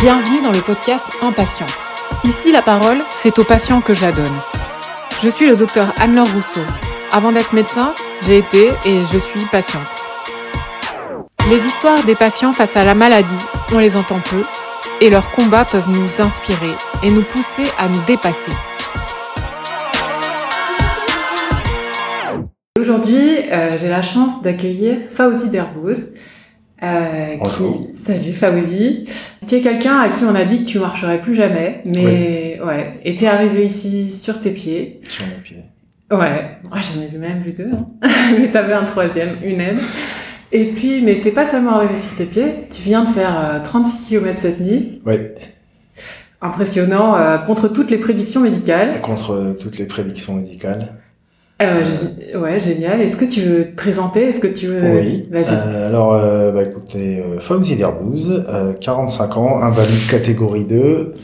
Bienvenue dans le podcast Impatient. Ici, la parole, c'est aux patients que je la donne. Je suis le docteur Anne-Laure Rousseau. Avant d'être médecin, j'ai été et je suis patiente. Les histoires des patients face à la maladie, on les entend peu, et leurs combats peuvent nous inspirer et nous pousser à nous dépasser. Aujourd'hui, euh, j'ai la chance d'accueillir Fauzi Derbouz. Euh, qui... Salut Fauzi. Tu es quelqu'un à qui on a dit que tu marcherais plus jamais, mais ouais, et t'es arrivé ici sur tes pieds. Sur mes pieds. Ouais, moi j'en ai même vu deux, hein. mais t'avais un troisième, une aide. Et puis, mais t'es pas seulement arrivé sur tes pieds, tu viens de faire 36 km cette nuit. Ouais. Impressionnant, euh, contre toutes les prédictions médicales. Contre toutes les prédictions médicales. Euh, je- ouais, génial. Est-ce que tu veux te présenter? Est-ce que tu veux Oui. Vas-y. Euh, alors, euh, bah, écoutez, euh, Fauzi Derbouz, euh, 45 ans, invalide catégorie 2,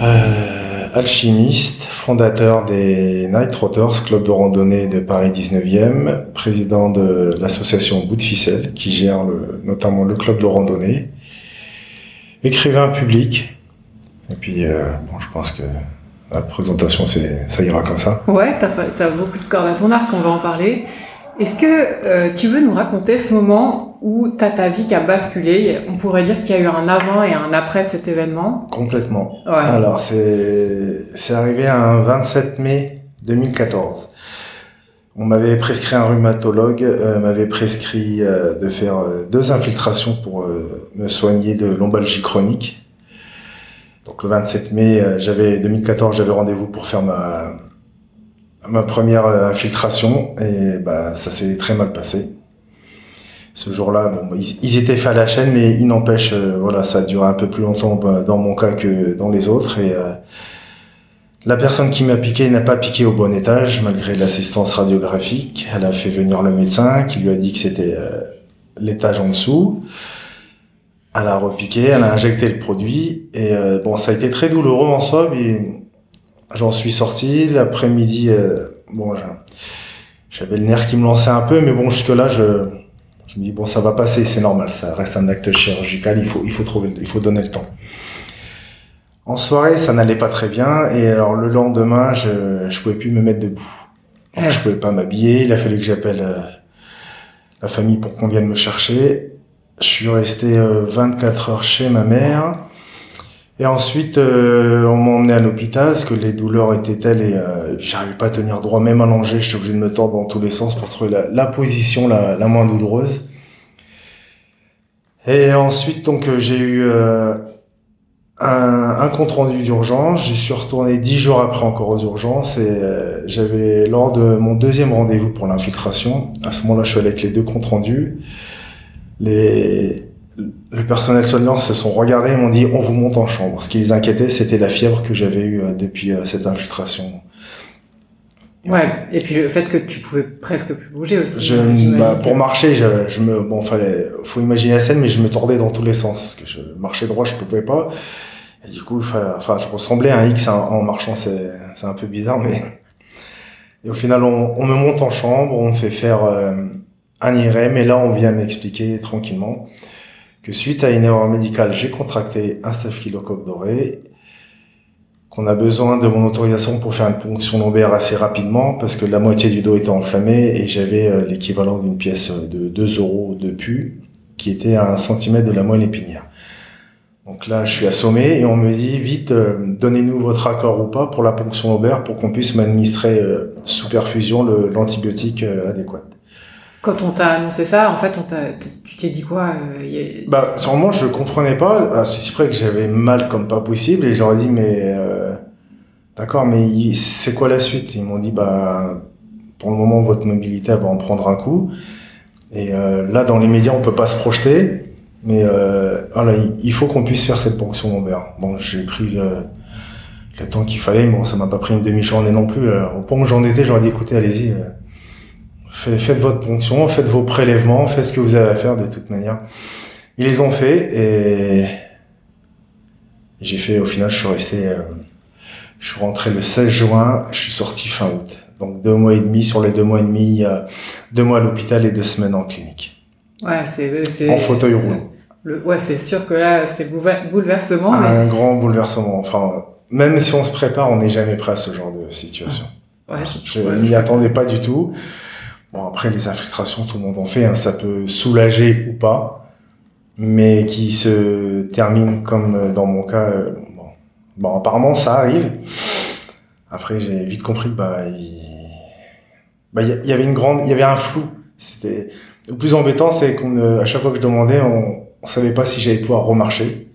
euh, alchimiste, fondateur des Night Trotters, club de randonnée de Paris 19e, président de l'association Bout de Ficelle, qui gère le, notamment le club de randonnée, écrivain public, et puis, euh, bon, je pense que la présentation, c'est, ça ira comme ça. Ouais, t'as as beaucoup de cordes à ton arc, on va en parler. Est-ce que euh, tu veux nous raconter ce moment où t'as ta vie qui a basculé? On pourrait dire qu'il y a eu un avant et un après cet événement. Complètement. Ouais. Alors, c'est arrivé un 27 mai 2014. On m'avait prescrit un rhumatologue, euh, m'avait prescrit euh, de faire euh, deux infiltrations pour euh, me soigner de lombalgie chronique. Donc le 27 mai, euh, j'avais 2014, j'avais rendez-vous pour faire ma ma première euh, infiltration et bah ça s'est très mal passé. Ce jour-là, bon, ils, étaient faits à la chaîne, mais il n'empêche, euh, voilà, ça a duré un peu plus longtemps bah, dans mon cas que dans les autres. Et euh, la personne qui m'a piqué n'a pas piqué au bon étage, malgré l'assistance radiographique. Elle a fait venir le médecin, qui lui a dit que c'était l'étage en dessous. Elle a repiqué, elle a injecté le produit, et euh, bon, ça a été très douloureux en soi, mais j'en suis sorti. L'après-midi, euh, bon, j'avais le nerf qui me lançait un peu, mais bon, jusque-là, je, je me dis bon, ça va passer, c'est normal, ça reste un acte chirurgical, il faut, il faut trouver, il faut donner le temps. En soirée, ça n'allait pas très bien, et alors le lendemain, je, je pouvais plus me mettre debout. Donc, Ouais. je pouvais pas m'habiller, il a fallu que j'appelle euh, la famille pour qu'on vienne me chercher. Je suis resté euh, 24 heures chez ma mère. Et ensuite, euh, on m'a emmené à l'hôpital parce que les douleurs étaient telles et euh, j'arrivais pas à tenir droit, même allongé, j'étais obligé de me tordre dans tous les sens pour trouver la, la position la, la moins douloureuse. Et ensuite, donc, euh, j'ai eu euh, un, un compte rendu d'urgence. J'y suis retourné dix jours après encore aux urgences et euh, j'avais lors de mon deuxième rendez-vous pour l'infiltration. À ce moment-là, je suis allé avec les deux comptes rendus. Les le personnel soignant se sont regardés et m'ont dit on vous monte en chambre. Ce qui les inquiétait, c'était la fièvre que j'avais eue euh, depuis euh, cette infiltration. Ouais. Et puis le fait que tu pouvais presque plus bouger aussi. Je, j'imagine bah, pour marcher, je, je me, bon, fallait, faut imaginer la scène, mais je me tordais dans tous les sens. Parce que je marchais droit, je pouvais pas. Et du coup, enfin, je ressemblais à un X en, en marchant. C'est, c'est un peu bizarre, mais. Et au final, on, on me monte en chambre, on me fait faire euh, un IRM, et là, on vient m'expliquer tranquillement que suite à une erreur médicale, j'ai contracté un staphylocoque doré, qu'on a besoin de mon autorisation pour faire une ponction lombaire assez rapidement, parce que la moitié du dos était enflammé et j'avais euh, l'équivalent d'une pièce de 2 euros de pu, qui était à un centimètre de la moelle épinière. Donc là, je suis assommé et on me dit, vite, euh, donnez-nous votre accord ou pas pour la ponction lombaire pour qu'on puisse m'administrer euh, sous perfusion l'antibiotique adéquat. Quand on t'a annoncé ça, en fait, on t'a, tu t'es dit quoi euh, y a- Bah, sûrement, je comprenais pas, à ceci près que j'avais mal comme pas possible, et j'aurais dit, mais, euh, d'accord, mais c'est quoi la suite? Ils m'ont dit, bah, pour le moment, votre mobilité, va en prendre un coup. Et, euh, là, dans les médias, on peut pas se projeter, mais, euh, voilà, il- faut qu'on puisse faire cette ponction lombaire. Bon, j'ai pris le, le temps qu'il fallait, bon, ça m'a pas pris une demi-journée non plus. euh. Au point où j'en étais, j'aurais dit, écoutez, allez-y, Faites votre ponction, faites vos prélèvements, faites ce que vous avez à faire de toute manière. Ils les ont fait et j'ai fait, au final, je suis resté, euh, je suis rentré le 16 juin, je suis sorti fin août. Donc deux mois et demi, sur les deux mois et demi, deux mois à l'hôpital et deux semaines en clinique. Ouais, c'est, c'est. En fauteuil roulant. Le... Ouais, c'est sûr que là, c'est bouleversement. Un grand bouleversement. Enfin, même si on se prépare, on n'est jamais prêt à ce genre de situation. Ouais, je ne m'y attendais pas du tout. Bon, après, les infiltrations, tout le monde en fait. Hein, ça peut soulager ou pas. Mais qui se termine comme dans mon cas. Euh, bon, bon apparemment, ça arrive. Après, j'ai vite compris que bah, il... Bah, y, avait une grande, il y avait un flou. C'était le plus embêtant, c'est qu'on, à chaque fois que je demandais, on, on savait pas si j'allais pouvoir remarcher.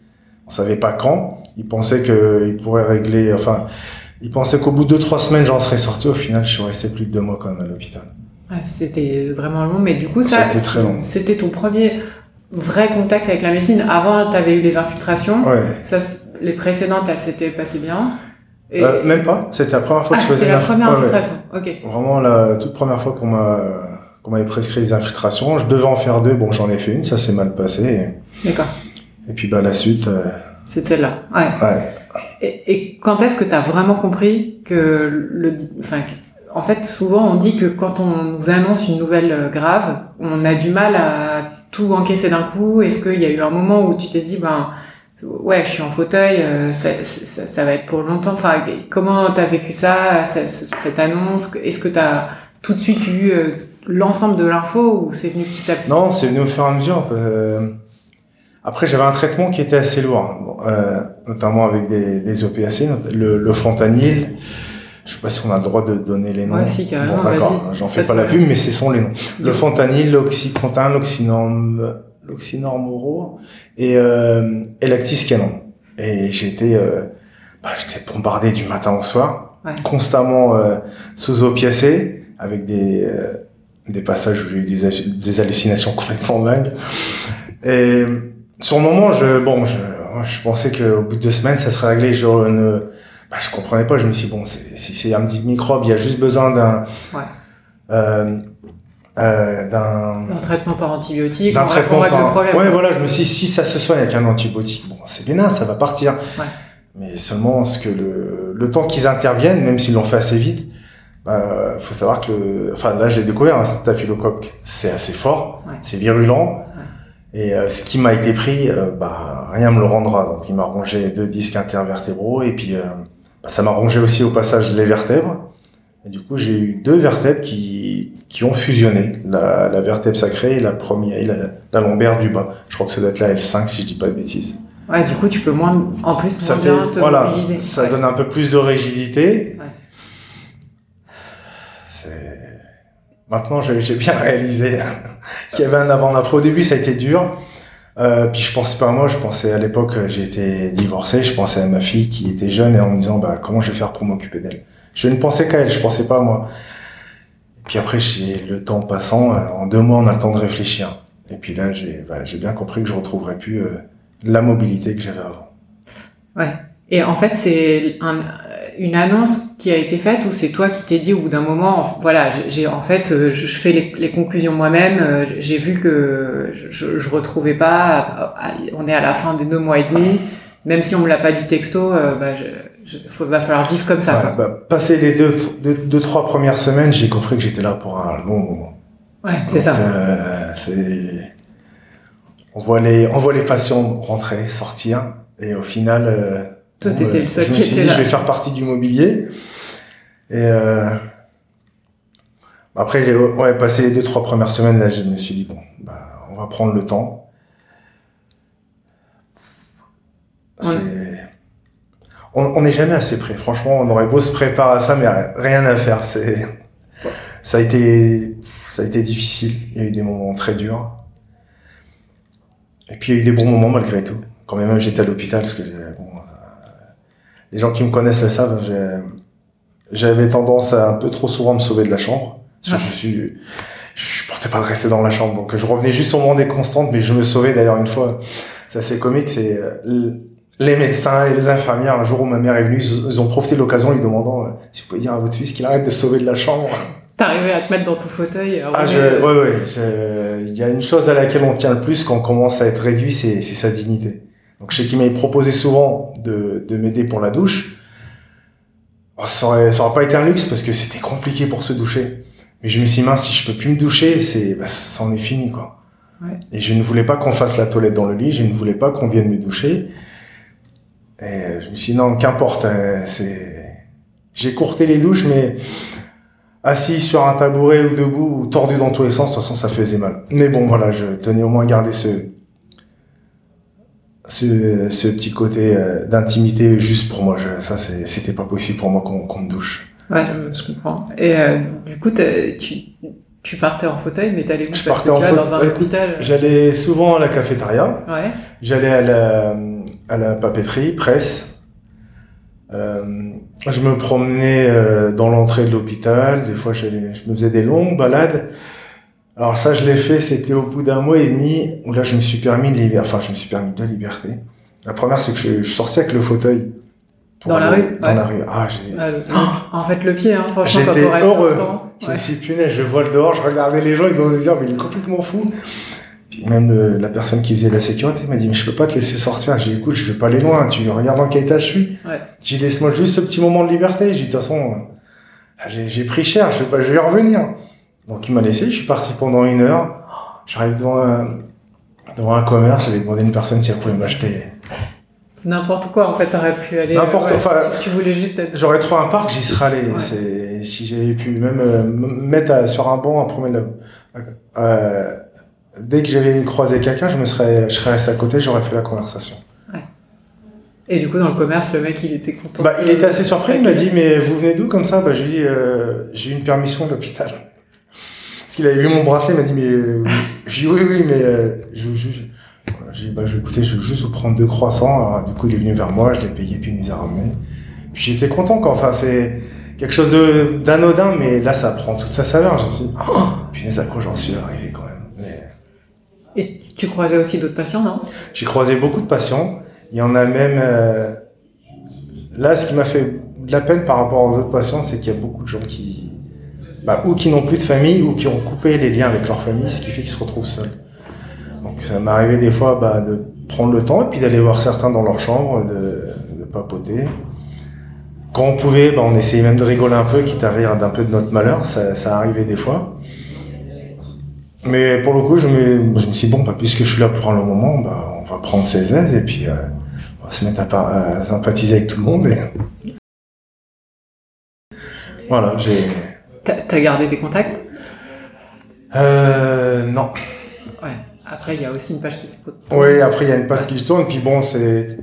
On savait pas quand. Ils pensaient qu'il pourrait régler, enfin, ils pensaient qu'au bout de deux, trois semaines, j'en serais sorti. Au final, je suis resté plus de deux mois quand même à l'hôpital. C'était vraiment long, mais du coup, ça, c'était ton premier vrai contact avec la médecine. Avant, tu avais eu les infiltrations. Ouais. Ça, les précédentes, elles s'étaient passées bien. Euh, même pas. C'était la première fois que je faisais C'était la première infiltration. Ok. Vraiment la toute première fois qu'on m'a qu'on m'avait prescrit les infiltrations. Je devais en faire deux. Bon, j'en ai fait une. Ça s'est mal passé. D'accord. Et puis bah la suite. Euh, c'est celle-là. Ouais. ouais. Et, et quand est-ce que tu as vraiment compris que le, enfin, en fait, souvent on dit que quand on nous annonce une nouvelle euh, grave, on a du mal à tout encaisser d'un coup. Est-ce qu'il y a eu un moment où tu t'es dit, ben ouais, je suis en fauteuil, euh, ça, va être pour longtemps. Enfin, comment t'as vécu ça, cette, annonce? Est-ce que t'as tout de suite eu euh, l'ensemble de l'info ou c'est venu petit à petit? Non, c'est venu au fur et à mesure. Après, j'avais un traitement qui était assez lourd, hein. notamment avec des, des opiacés, le, le fentanyl. Je sais pas si on a le droit de donner les noms. Ouais, si, carrément, bon, d'accord, j'en fais pas la pub, mais ce sont les noms. Le fentanyl, l'oxycontin, l'oxynorm, l'oxynormoro et, euh, et Lactis-Canon. Et j'étais euh, bah, j'étais bombardé du matin au soir, constamment euh, sous opiacé, avec des, euh, des passages où j'ai eu des, des, hallucinations complètement dingues. Et sur le moment, je, bon, je, je pensais qu'au bout de deux semaines, ça serait réglé. Je ne, bah, je comprenais pas. Je me suis dit, bon, si c'est un petit microbe, il y a juste besoin d'un, ouais. euh, euh, d'un traitement par antibiotique, d'un traitement par... problème. Ouais, voilà, je me suis dit, si ça se soigne avec un antibiotique, bon, c'est bien, ça va partir. Ouais. Mais seulement ce que le, le temps qu'ils interviennent, même s'ils l'ont fait assez vite, bah, faut savoir que, le... enfin, là, je l'ai découvert, un staphylocoque, c'est assez fort, ouais. c'est virulent. Et euh, ce qui m'a été pris, euh, bah, rien me le rendra. Donc, il m'a rongé deux disques intervertébraux et puis euh, ça m'a rongé aussi au passage les vertèbres. Et du coup, j'ai eu deux vertèbres qui, qui ont fusionné. La, la vertèbre sacrée et la première, et la, la, lombaire du bas. Je crois que ça doit être la L5 si je dis pas de bêtises. Ouais, du coup, tu peux moins, en plus, ça fait, bien te voilà, mobiliser. Ça ouais. donne un peu plus de rigidité. Ouais. Maintenant, j'ai bien réalisé qu'il y avait un avant-après. Au début, ça a été dur. Euh, puis je pensais pas à moi, je pensais à l'époque, j'ai été divorcé, je pensais à ma fille qui était jeune et en me disant, bah, comment je vais faire pour m'occuper d'elle? Je ne pensais qu'à elle, je pensais pas à moi. Puis après, le temps passant, euh, en deux mois, on a le temps de réfléchir. Et puis là, j'ai bah, bien compris que je retrouverais plus euh, la mobilité que j'avais avant. Ouais. Et en fait, c'est un, une annonce qui a été faite ou c'est toi qui t'es dit au bout d'un moment, voilà, j'ai en fait, euh, je, fais les, les conclusions moi-même. J'ai vu que je, je retrouvais pas. On est à la fin des deux mois et demi. Même si on me l'a pas dit texto, bah, je, va falloir vivre comme ça. Bah, passer les deux, deux, deux, trois premières semaines, j'ai compris que j'étais là pour un long moment. Ouais, c'est ça. Euh, c'est, on voit les, on voit les patients rentrer, sortir, et au final, euh, toi, bon, t'étais euh, le seul je me qui suis était dit, là. je vais faire partie du mobilier. Et euh, après, j'ai ouais, passé les deux trois premières semaines, là, je me suis dit bon, bah, on va prendre le temps. C'est on n'est jamais assez prêt. Franchement, on aurait beau se préparer à ça, mais rien à faire. C'est, ça a été, ça a été difficile. Il y a eu des moments très durs. Et puis il y a eu des bons moments malgré tout. Quand même, j'étais à l'hôpital parce que bon, les gens qui me connaissent le savent. J'avais tendance à un peu trop souvent me sauver de la chambre. Parce que je suis, je supportais pas de rester dans la chambre, donc je revenais juste au moment des constantes, mais je me sauvais d'ailleurs une fois. C'est assez comique, c'est les médecins et les infirmières, un jour où ma mère est venue, ils ont profité de l'occasion en lui demandant euh, si vous pouvez dire à votre fils qu'il arrête de sauver de la chambre. T'arrivais à te mettre dans ton fauteuil. Ah, je, ouais, ouais. Il y a une chose à laquelle on tient le plus quand on commence à être réduit, c'est sa dignité. Donc, je sais qu'il m'avait proposé souvent de, de m'aider pour la douche. Oh, ça, aurait, ça aurait pas été un luxe parce que c'était compliqué pour se doucher. Mais je me suis dit, mince, si je peux plus me doucher, c'est, bah, ça en est fini, quoi. Et je ne voulais pas qu'on fasse la toilette dans le lit, je ne voulais pas qu'on vienne me doucher. Et je me suis dit, non, qu'importe, hein, c'est... J'ai courté les douches, mais assis sur un tabouret ou debout ou tordu dans tous les sens, de toute façon, ça faisait mal. Mais bon, voilà, je tenais au moins à garder ce, ce, ce petit côté euh, d'intimité juste pour moi. Je, ça, c'était pas possible pour moi qu'on me douche. Ouais, je comprends. Et euh, du coup, tu, tu partais en fauteuil, mais t'allais où? Je partais en fauteuil. dans un hôpital. J'allais souvent à la cafétéria. Ouais. J'allais à la, à la papeterie, presse. Euh, je me promenais euh, dans l'entrée de l'hôpital. Des fois, je me faisais des longues balades. Alors ça, je l'ai fait, c'était au bout d'un mois et demi où là, je me suis permis de liberté. Enfin, je me suis permis de liberté. La première, c'est que je, je sortais avec le fauteuil. Dans la rue Dans la rue. Ah, j'ai... en fait, le pied, hein, franchement, J'étais heureux. Je me suis dit, punaise, je vois le dehors, je regardais les gens, ils doivent se dire, mais il est complètement fou. Puis même la personne qui faisait la sécurité m'a dit, mais je peux pas te laisser sortir. J'ai dit, écoute, je vais pas aller loin, tu regardes dans quel état je suis. Ouais. J'ai dit, laisse-moi juste ce petit moment de liberté. J'ai dit, de toute façon, j'ai, pris cher, je vais pas, je vais revenir. Donc il m'a laissé, je suis parti pendant une heure. J'arrive devant un, devant un commerce, j'avais demandé à une personne si elle pouvait m'acheter N'importe quoi, en fait, t'aurais pu aller. N'importe quoi. tu voulais juste être. J'aurais trouvé un parc, j'y serais allé. Si j'avais pu même euh, me mettre sur un banc, à promener euh, dès que j'avais croisé quelqu'un, je me serais, je serais resté à côté, j'aurais fait la conversation. Ouais. Et du coup, dans le commerce, le mec, il était content. Bah, il était assez surpris. Il m'a dit, mais vous venez d'où comme ça? Bah, je lui ai dit, euh, j'ai eu une permission de l'hôpital. Qu'il avait vu mon bracelet, il m'a dit, mais, euh, j'ai dit, oui, oui, mais, euh, je, je, j'ai dit, bah, je, écoutez, je veux juste vous prendre deux croissants. Alors, du coup, il est venu vers moi, je l'ai payé, puis il nous a ramené. Puis j'étais content, quoi. Enfin, c'est quelque chose d'anodin, mais là, ça prend toute sa saveur. Je me suis dit, oh, punaise, à quoi j'en suis arrivé, quand même. Et tu croisais aussi d'autres patients, non? J'ai croisé beaucoup de patients. Il y en a même, euh... là, ce qui m'a fait de la peine par rapport aux autres patients, c'est qu'il y a beaucoup de gens qui, ou qui n'ont plus de famille, ou qui ont coupé les liens avec leur famille, ce qui fait qu'ils se retrouvent seuls. Donc ça m'arrivait des fois bah, de prendre le temps et puis d'aller voir certains dans leur chambre, de, papoter. Quand on pouvait, bah, on essayait même de rigoler un peu, quitte à rire d'un peu de notre malheur, ça, arrivait des fois. Mais pour le coup, je me, suis dit, bon, bah, puisque je suis là pour un long moment, bah, on va prendre ses aises et puis euh, on va se mettre à, sympathiser avec tout le monde. Voilà, j'ai... T'as gardé des contacts? Euh, non. Ouais. Après, il y a aussi une page qui se Oui, après, il y a une page qui se tourne. Puis bon, c'est.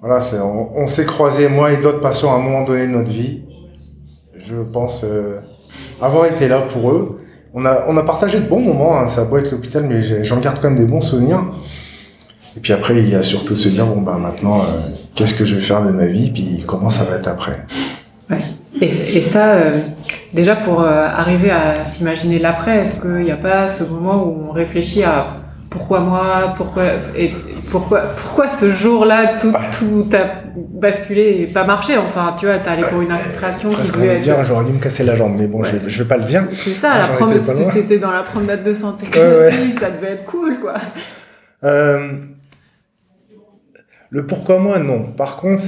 Voilà, c'est, on, on s'est croisés, moi et d'autres patients, à un moment donné de notre vie. Je pense euh, avoir été là pour eux. On a, on a partagé de bons moments. Hein. Ça a beau être l'hôpital, mais j'en garde quand même des bons souvenirs. Et puis après, il y a surtout se dire bon, bah maintenant, euh, qu'est-ce que je vais faire de ma vie Puis comment ça va être après? Ouais. Et, et ça, euh, déjà pour euh, arriver à s'imaginer l'après, est-ce qu'il n'y a pas ce moment où on réfléchit à pourquoi moi, pourquoi et pourquoi pourquoi ce jour-là tout tout a basculé et pas marché enfin tu vois t'es allé pour une infiltration qui devait être dire j'aurais dû me casser la jambe mais bon je, je vais pas le dire. C'est ça la promenade t'étais dans la promenade de santé classique ça devait être cool quoi. Euh, le pourquoi moi non. Par contre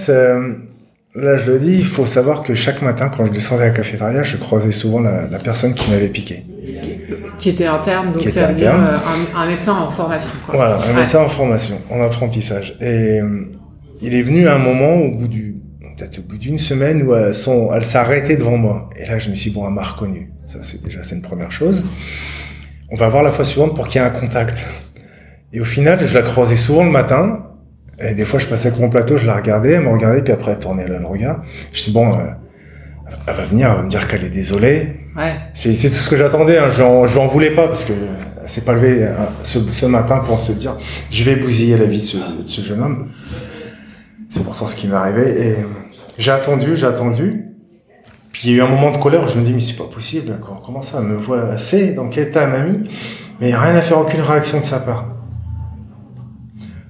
Là, je le dis, il faut savoir que chaque matin, quand je descendais à la cafétéria, je croisais souvent la, la personne qui m'avait piqué. Qui était interne, donc ça veut dire euh, un, un, médecin en formation. Quoi. Voilà, un ouais. médecin en formation, en apprentissage. Et euh, il est venu à un moment, au bout du, peut-être au bout d'une semaine, où elle, son, elle s'est arrêtée devant moi. Et là, je me suis dit, bon, elle m'a reconnu. Ça, c'est déjà, c'est une première chose. On va voir la fois suivante pour qu'il y ait un contact. Et au final, je la croisais souvent le matin, et des fois, je passais avec mon plateau, je la regardais, elle me regardait, puis après, elle tournait le regard. Je dis, bon, euh, elle va venir, elle va me dire qu'elle est désolée. Ouais. C'est, tout ce que j'attendais, hein. je lui en voulais pas, parce que elle s'est pas levée hein, ce, ce, matin pour se dire, je vais bousiller la vie de ce, de ce jeune homme. C'est pourtant ce qui m'est arrivé. Et j'ai attendu, j'ai attendu. Puis il y a eu un moment de colère où je me dis, mais c'est pas possible, comment ça, elle me voit assez, dans quel état elle m'a mis, mais il n'y a rien à faire, aucune réaction de sa part.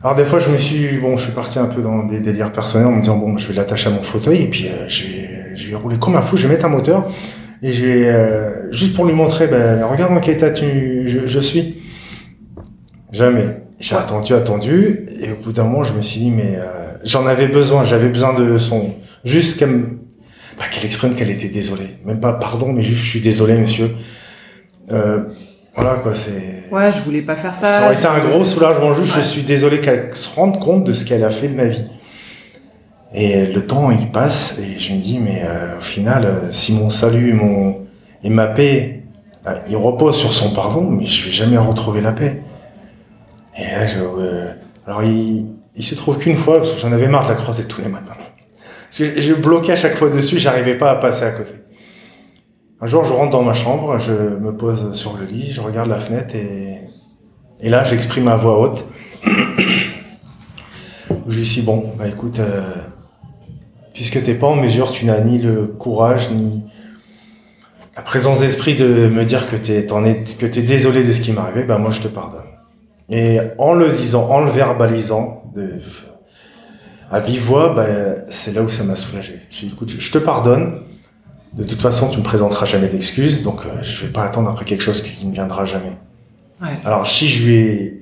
Alors des fois, je me suis, bon, je suis parti un peu dans des délires personnels en me disant bon, je vais l'attacher à mon fauteuil et puis euh, je vais, je vais rouler comme un fou, je vais mettre un moteur et je vais euh, juste pour lui montrer, ben regarde dans quel état tu, je, je suis. Jamais. J'ai attendu, attendu et au bout d'un moment, je me suis dit mais euh, j'en avais besoin, j'avais besoin de son, juste qu'elle, bah, qu'elle exprime qu'elle était désolée, même pas pardon, mais juste je suis désolé, monsieur. Euh, voilà quoi, c'est. Ouais, je voulais pas faire ça. Ça aurait été un gros soulagement juste. Ouais. Je suis désolé qu'elle se rende compte de ce qu'elle a fait de ma vie. Et le temps il passe et je me dis mais euh, au final euh, si mon salut mon et ma paix euh, il repose sur son pardon mais je vais jamais retrouver la paix. Et là je, euh, alors il, il se trouve qu'une fois parce que j'en avais marre de la croiser tous les matins. Parce que je bloquais à chaque fois dessus j'arrivais pas à passer à côté. Un jour je rentre dans ma chambre je me pose sur le lit je regarde la fenêtre et et là, j'exprime à voix haute. je lui dis bon, bah écoute, euh, puisque t'es pas en mesure, tu n'as ni le courage ni la présence d'esprit de me dire que t'es, es, désolé de ce qui m'est arrivé, bah moi je te pardonne. Et en le disant, en le verbalisant, à vive voix, bah, c'est là où ça m'a soulagé. J'ai dit écoute, je te pardonne. De toute façon, tu me présenteras jamais d'excuses, donc euh, je vais pas attendre après quelque chose qui ne viendra jamais. Ouais. Alors si je lui ai,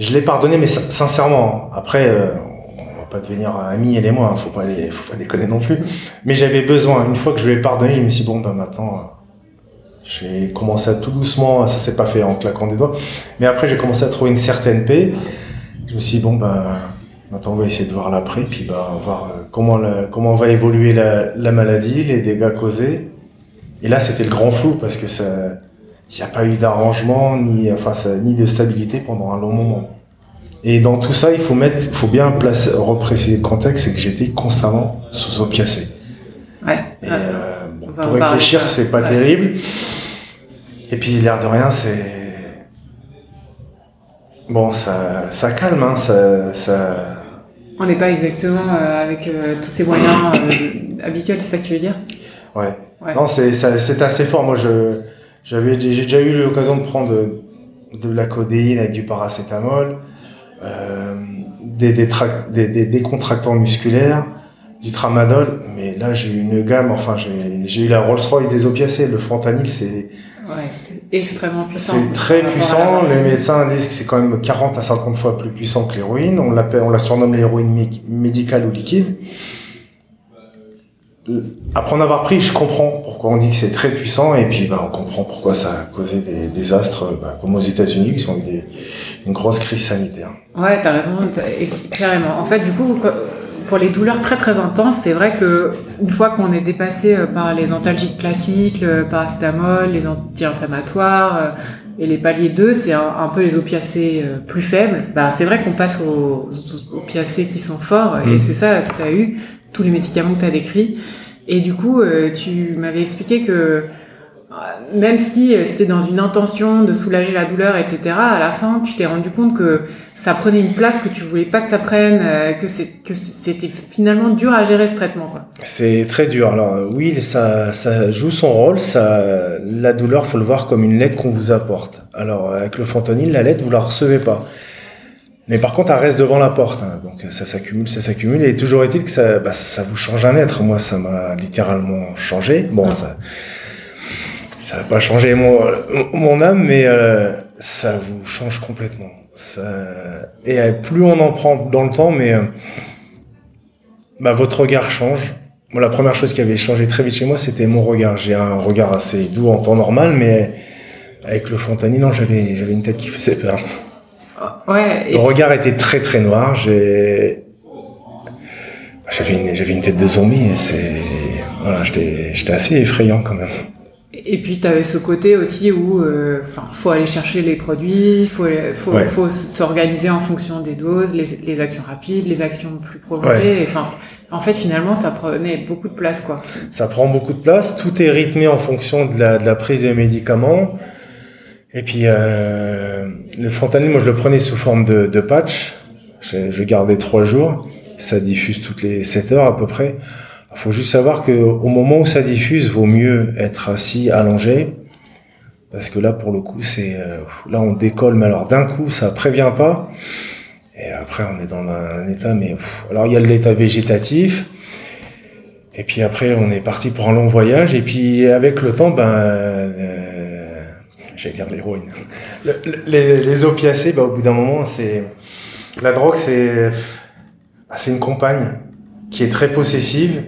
je l'ai pardonné, mais sin- sincèrement. Après, euh, on va pas devenir amis elle et moi, hein, faut pas les, faut pas déconner non plus. Mais j'avais besoin. Une fois que je lui ai pardonné, je me suis dit, bon bah maintenant, euh, j'ai commencé à tout doucement. Ça s'est pas fait en claquant des doigts, mais après j'ai commencé à trouver une certaine paix. Je me suis dit bon bah maintenant on va essayer de voir l'après, puis bah on va voir euh, comment la- comment va évoluer la, la maladie, les dégâts causés. Et là c'était le grand flou parce que ça il n'y a pas eu d'arrangement ni enfin ça- ni de stabilité pendant un long moment. Et dans tout ça, il faut mettre, il faut bien placer, repréciser le contexte, c'est que j'étais constamment sous opiacé. Ouais. Et euh, bon, pour réfléchir, c'est pas Ouais. terrible. Et puis l'air de rien, c'est bon, ça, ça calme, hein, ça, ça. On n'est pas exactement euh, avec euh, tous ces moyens euh, habituels, c'est ça que tu veux dire? Ouais. Ouais. Non, c'est assez fort. Moi, je j'avais j'ai déjà eu l'occasion de prendre de, de la codéine avec du paracétamol, euh, des, des, trac- des, des décontractants musculaires, du tramadol. Mais là, j'ai eu une gamme. Enfin, j'ai j'ai eu la Rolls-Royce des opiacés. Le fentanyl, c'est Ouais, c'est extrêmement puissant. c'est très puissant. Les médecins disent que c'est quand même 40 à 50 fois plus puissant que l'héroïne. On l'appelle, on la surnomme l'héroïne mé- médicale ou liquide. Après en avoir pris, je comprends pourquoi on dit que c'est très puissant et puis bah, on comprend pourquoi ça a causé des désastres, bah, comme aux États-Unis, qui ont eu des, une grosse crise sanitaire. Ouais, t'as raison, et- carrément. En fait, du coup, pour les douleurs très très intenses, c'est vrai que une fois qu'on est dépassé euh, par les antalgiques classiques, le paracétamol, les anti-inflammatoires euh, et les paliers 2, c'est un, un peu les opiacés euh, plus faibles. Bah, c'est vrai qu'on passe aux, aux opiacés qui sont forts Mm. et c'est ça que t'as eu, tous les médicaments que t'as décrits. Et du coup, euh, tu m'avais expliqué que euh, même si euh, c'était dans une intention de soulager la douleur, etc., à la fin, tu t'es rendu compte que ça prenait une place que tu voulais pas que ça prenne, euh, que c'est que c'était finalement dur à gérer ce traitement. C'est très dur. Alors euh, oui, ça, ça joue son rôle. Ça, la douleur, faut le voir comme une lettre qu'on vous apporte. Alors avec le fentanyl, la lettre, vous la recevez pas. Mais par contre, elle reste devant la porte. hein. Donc ça s'accumule, ça s'accumule. Et toujours est-il que ça, bah, ça vous change un être. Moi, ça m'a littéralement changé. Bon, ça, ça n'a pas changé mon, mon âme, mais euh, ça vous change complètement. Ça, et euh, plus on en prend dans le temps, mais euh, bah, votre regard change. Moi, la première chose qui avait changé très vite chez moi, c'était mon regard. J'ai un regard assez doux en temps normal, mais avec le fentanyl, non, j'avais, j'avais une tête qui faisait peur. Ouais, Le regard était très très noir. J'ai, j'avais une, j'avais une tête de zombie. C'est, voilà, j'étais, j'étais assez effrayant quand même. Et puis tu avais ce côté aussi où, euh, enfin, faut aller chercher les produits, faut faut, Ouais. faut s'organiser en fonction des doses, les, les actions rapides, les actions plus prolongées. Enfin, en fait, finalement, ça prenait beaucoup de place, quoi. Ça prend beaucoup de place. Tout est rythmé en fonction de la, de la prise des médicaments. Et puis, euh, le fentanyl, moi, je le prenais sous forme de, de patch. Je, je gardais trois jours. Ça diffuse toutes les 7 heures à peu près. Faut juste savoir que au moment où ça diffuse, vaut mieux être assis, allongé. Parce que là, pour le coup, c'est euh, là on décolle, mais alors d'un coup, ça prévient pas. Et après, on est dans un état, mais alors il y a l'état végétatif. Et puis après, on est parti pour un long voyage. Et puis avec le temps, ben, euh, j'allais dire l'héroïne. Le- le- Les, les opiacés, ben, au bout d'un moment, c'est la drogue, c'est bah, c'est une compagne qui est très possessive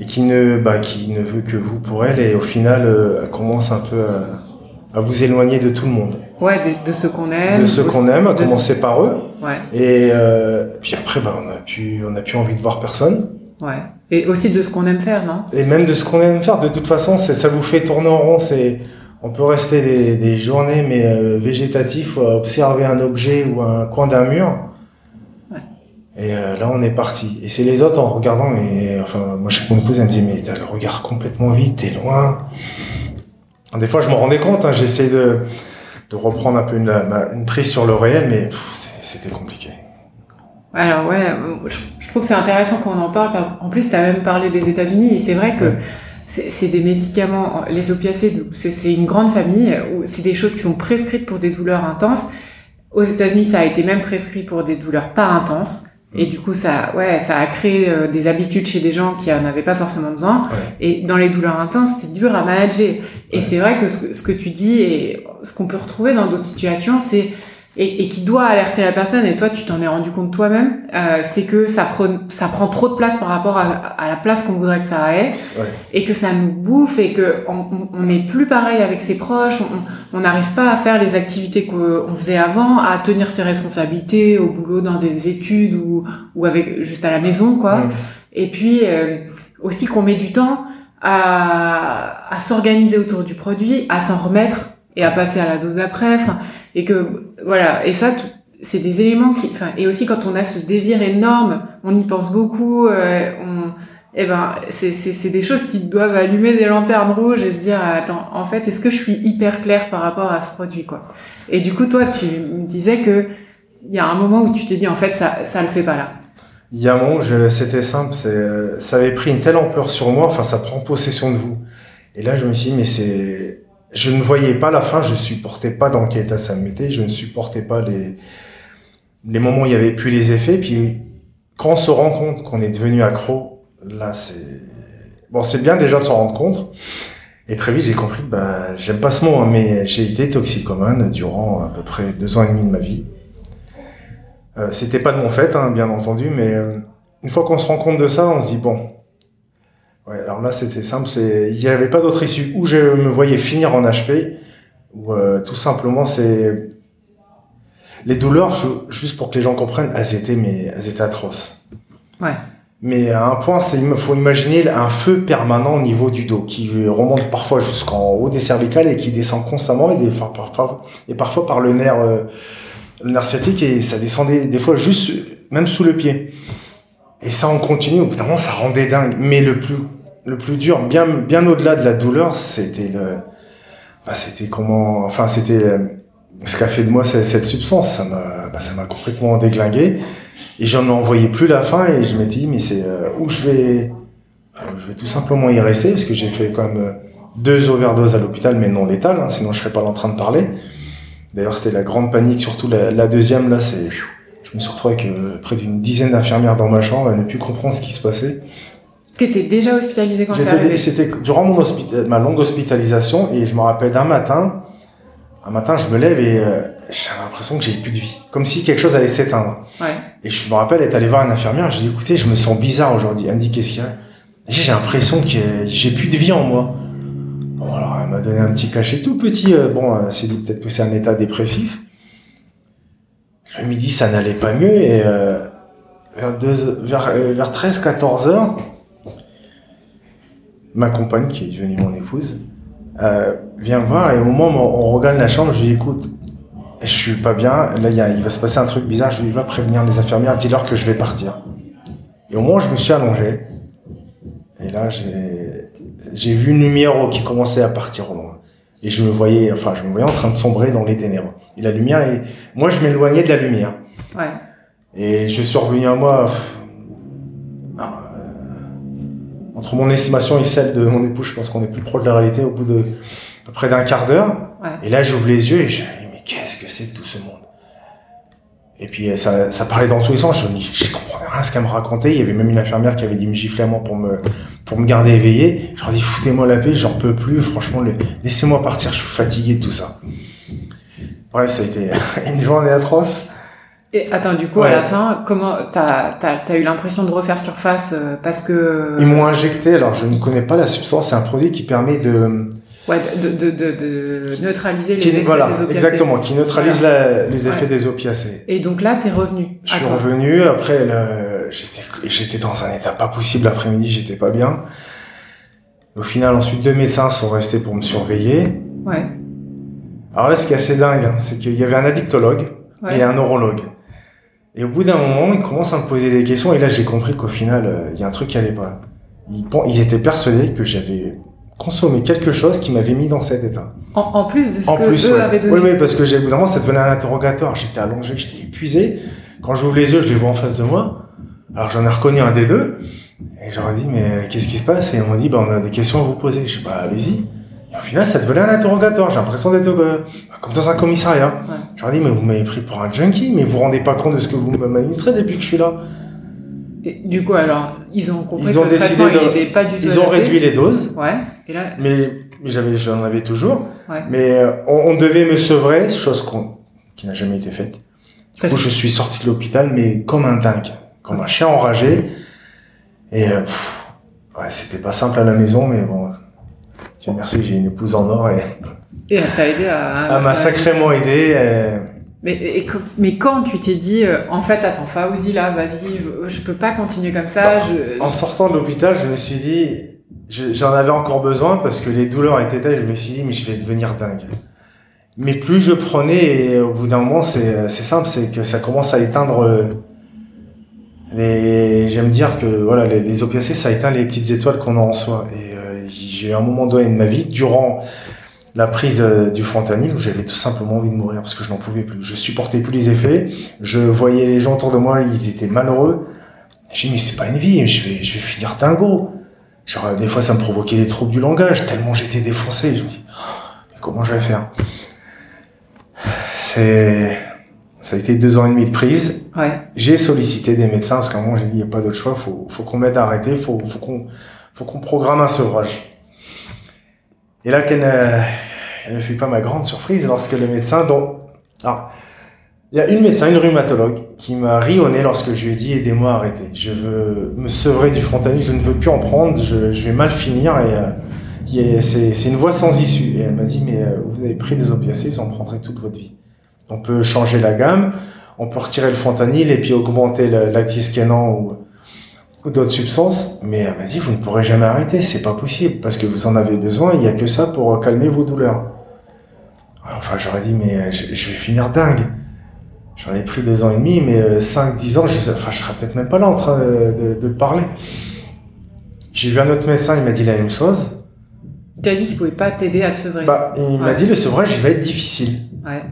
et qui ne bah, qui ne veut que vous pour elle. Et au final, euh, elle commence un peu à, à vous éloigner de tout le monde. Ouais, de, de ceux qu'on aime. De ceux qu'on aime, à commencer par eux. Ouais. Et euh, puis après, bah, on a plus, on a plus envie de voir personne. Ouais. Et aussi de ce qu'on aime faire, non? Et même de ce qu'on aime faire. De toute façon, ça vous fait tourner en rond. C'est, on peut rester des, des journées, mais euh, végétatifs, à observer un objet ou un coin d'un mur. Et euh, là, on est parti. Et c'est les autres en regardant. Et enfin, moi, je sais que mon épouse, elle me dit, mais t'as le regard complètement vide, t'es loin. Des fois, je me rendais compte. Hein, j'essaie de, de reprendre un peu une, une prise sur le réel, mais c'était compliqué. Alors ouais, je, trouve que c'est intéressant qu'on en parle. En plus, tu as même parlé des États-Unis et c'est vrai que c'est des médicaments, les opiacés, c'est une grande famille c'est des choses qui sont prescrites pour des douleurs intenses. Aux États-Unis, ça a été même prescrit pour des douleurs pas intenses. Et du coup, ça, ouais, ça a créé euh, des habitudes chez des gens qui en avaient pas forcément besoin. Ouais. Et dans les douleurs intenses, c'est dur à manager. Et Ouais. c'est vrai que ce, que ce que tu dis et ce qu'on peut retrouver dans d'autres situations, c'est et, et qui doit alerter la personne. Et toi, tu t'en es rendu compte toi-même, euh, c'est que ça, prend ça prend trop de place par rapport à, à la place qu'on voudrait que ça ait, Ouais. et que ça nous bouffe et que on- n'est plus pareil avec ses proches. On- n'arrive pas à faire les activités qu'on faisait avant, à tenir ses responsabilités au boulot, dans des études ou, ou avec juste à la maison, quoi. Et puis euh, aussi qu'on met du temps à, à s'organiser autour du produit, à s'en remettre et à passer à la dose d'après. Et que voilà. Et ça, c'est des éléments qui. Et aussi quand on a ce désir énorme, on y pense beaucoup. euh, on, eh ben, c'est des choses qui doivent allumer des lanternes rouges et se dire attends, en fait, est-ce que je suis hyper clair par rapport à ce produit, quoi. Et du coup, toi, tu me disais que il y a un moment où tu t'es dit en fait ça ça le fait pas là. Il y a un moment où c'était simple, c'est, euh, ça avait pris une telle ampleur sur moi, enfin ça prend possession de vous. Et là je me suis dit, mais c'est... Je ne voyais pas la fin, je supportais pas dans quel état ça me mettait, je ne supportais pas les, les moments où il y avait plus les effets. Puis quand on se rend compte qu'on est devenu accro, là c'est... Bon c'est bien déjà de s'en rendre compte. Et très vite j'ai compris bah, j'aime pas ce mot, hein, mais j'ai été toxicomane durant à peu près deux ans et demi de ma vie. Euh, c'était pas de mon fait, hein, bien entendu, mais euh, une fois qu'on se rend compte de ça, on se dit bon. Ouais, alors là c'était simple, c'est il n'y avait pas d'autre issue. Ou je me voyais finir en HP, ou euh, tout simplement c'est les douleurs, je- juste pour que les gens comprennent, elles étaient mais elles étaient atroces. Ouais. Mais à un point, c'est il me faut imaginer un feu permanent au niveau du dos qui remonte parfois jusqu'en haut des cervicales et qui descend constamment et, des, enfin, parfois, et parfois par le nerf, euh, le nerf sciatique et ça descendait des fois juste même sous le pied. Et ça on continue. Au bout d'un moment, ça rendait dingue. Mais le plus le plus dur, bien bien au-delà de la douleur, c'était le bah, c'était comment enfin c'était ce qu'a fait de moi cette, substance. Ça m'a bah, ça m'a complètement déglingué. Et j'en en voyais plus la fin et je m'étais dit, mais c'est euh, où je vais, euh, je vais tout simplement y rester parce que j'ai fait quand même deux overdoses à l'hôpital, mais non létales, hein, sinon je serais pas en train de parler. D'ailleurs, c'était la grande panique, surtout la, deuxième, là, c'est, je me suis retrouvé avec euh, près d'une dizaine d'infirmières dans ma chambre, à ne plus comprendre ce qui se passait. T'étais déjà hospitalisé quand c'est c'était durant mon ma longue hospitalisation et je me rappelle d'un matin, un matin, je me lève et euh, j'ai l'impression que j'ai plus de vie, comme si quelque chose allait s'éteindre. Ouais. Et je me rappelle être allé voir une infirmière, j'ai dit écoutez, je me sens bizarre aujourd'hui. Elle me dit qu'est-ce qu'il y a? J'ai l'impression que j'ai plus de vie en moi. Bon alors elle m'a donné un petit cachet tout petit. euh, bon, euh, c'est dit peut-être que c'est un état dépressif. Le midi, ça n'allait pas mieux et euh, vers, deux- vers, euh, vers 13-14 heures, ma compagne, qui est devenue mon épouse, euh, vient me voir et au moment où on regagne la chambre, je lui dis écoute, je suis pas bien, là il, y a- il va se passer un truc bizarre, je lui dis va prévenir les infirmières, dis-leur que je vais partir. Et au moment où je me suis allongé, et là j'ai j'ai vu une lumière qui commençait à partir au loin. Et je me voyais, enfin je me voyais en train de sombrer dans les ténèbres. Et la lumière, et moi je m'éloignais de la lumière. Ouais. Et je suis revenu à moi. pff, entre mon estimation et celle de mon époux, je pense qu'on est plus proche de la réalité au bout de à peu près d'un quart d'heure. Ouais. Et là, j'ouvre les yeux et je me dis, mais qu'est-ce que c'est que tout ce monde? Et puis, euh, ça, ça parlait dans tous les sens. Je ne je comprenais rien à ce qu'elle me racontait. Il y avait même une infirmière qui avait dû me gifler à moi pour me, pour me garder éveillé. Je leur dis, foutez-moi la paix, j'en peux plus. Franchement, laissez-moi partir, je suis fatigué de tout ça. Bref, ça a été une journée atroce. Et attends, du coup, à la fin, comment t'as as, eu l'impression de refaire surface euh, parce que Ils m'ont injecté, alors je ne connais pas la substance, c'est un produit qui permet de, Ouais, de, de, de, de neutraliser les Qui, effets voilà, des opiacés. exactement, qui neutralise la- les effets Ouais. des opiacés. Et donc là, t'es revenu. Je suis toi. revenu, après, j'étais, j'étais dans un état pas possible l'après-midi, j'étais pas bien. Au final, ensuite, deux médecins sont restés pour me surveiller. Ouais. Alors là, ce qui est assez dingue, hein, c'est qu'il y avait un addictologue Ouais. et un neurologue. Et au bout d'un moment, ils commencent à me poser des questions, et là, j'ai compris qu'au final, euh, il y a un truc qui allait pas. Ils, étaient persuadés que j'avais consommé quelque chose qui m'avait mis dans cet état. En, en plus de ce En que plus, eux ouais. avaient donné. Oui, oui, parce que j'ai, au bout d'un moment, ça devenait un interrogatoire. J'étais allongé, j'étais épuisé. Quand j'ouvre les yeux, je les vois en face de moi. Alors j'en ai reconnu un des deux. Et j'aurais dit, mais qu'est-ce qui se passe? Et on m'a dit, bah, on a des questions à vous poser. Je dis, bah, allez-y. Au final, ça devenait un interrogatoire. J'ai l'impression d'être euh, comme dans un commissariat. Ouais. J'aurais dit, mais vous m'avez pris pour un junkie, mais vous vous rendez pas compte de ce que vous m'administrez depuis que je suis là. Et du coup, alors, ils ont compris Ils que ont le décidé traitement, de- il était pas du tout Ils ont adapté. réduit les doses, Ouais. Et là, mais, mais j'avais, j'en avais toujours. Ouais. Mais euh, on, on devait me sevrer, chose qu'on, qui n'a jamais été faite. Du Parce- coup, je suis sorti de l'hôpital, mais comme un dingue, comme un chien enragé. Et euh, pff, ouais, c'était pas simple à la maison, mais bon. Dieu merci, j'ai une épouse en or et et elle t'a aidé à. elle m'a sacrément aidé. et- Mais, et mais quand tu t'es dit, euh, en fait, attends, Fauzi, là, vas-y, je peux pas continuer comme ça, je. En sortant de l'hôpital, je me suis dit, je- j'en avais encore besoin parce que les douleurs étaient telles, je me suis dit, mais je vais devenir dingue. Mais plus je prenais, et au bout d'un moment, c'est simple, c'est que ça commence à éteindre euh, les. J'aime dire que voilà, les, les opiacés, ça éteint les petites étoiles qu'on a en soi. Et j'ai eu un moment donné de ma vie, durant la prise euh, du fentanyl, où j'avais tout simplement envie de mourir parce que je n'en pouvais plus. Je supportais plus les effets. Je voyais les gens autour de moi, ils étaient malheureux. J'ai dit, mais c'est pas une vie, je vais, je vais finir dingo. Genre, euh, des fois, ça me provoquait des troubles du langage, tellement j'étais défoncé. Je me dis, oh, mais comment je vais faire? C'est, ça a été deux ans et demi de prise. Ouais. J'ai sollicité des médecins parce qu'à un moment, j'ai dit, il n'y a pas d'autre choix, faut, faut qu'on m'aide à arrêter, faut, faut qu'on, faut qu'on programme un sevrage. Et là, ne- quelle ne fut pas ma grande surprise lorsque le médecin, dont, alors, il y a une médecin, une rhumatologue, qui m'a rionné lorsque je lui ai dit aidez-moi à arrêter. Je veux me sevrer du fentanyl, je ne veux plus en prendre, je, je vais mal finir et euh, c'est une voie sans issue. Et elle m'a dit mais euh, vous avez pris des opiacés, vous en prendrez toute votre vie. On peut changer la gamme, on peut retirer le fentanyl et puis augmenter ou, ou d'autres substances, mais elle m'a dit vous ne pourrez jamais arrêter, c'est pas possible parce que vous en avez besoin, il y a que ça pour euh, calmer vos douleurs. Enfin j'aurais dit mais euh, je, je vais finir dingue. J'en ai pris deux ans et demi, mais 5-10 ans, je, enfin, je serais peut-être même pas là en train de, de- de te parler. J'ai vu un autre médecin, il m'a dit la même chose. Il t'a dit qu'il pouvait pas t'aider à te sevrer. Bah, il m'a dit le sevrage, il va être difficile. Ouais.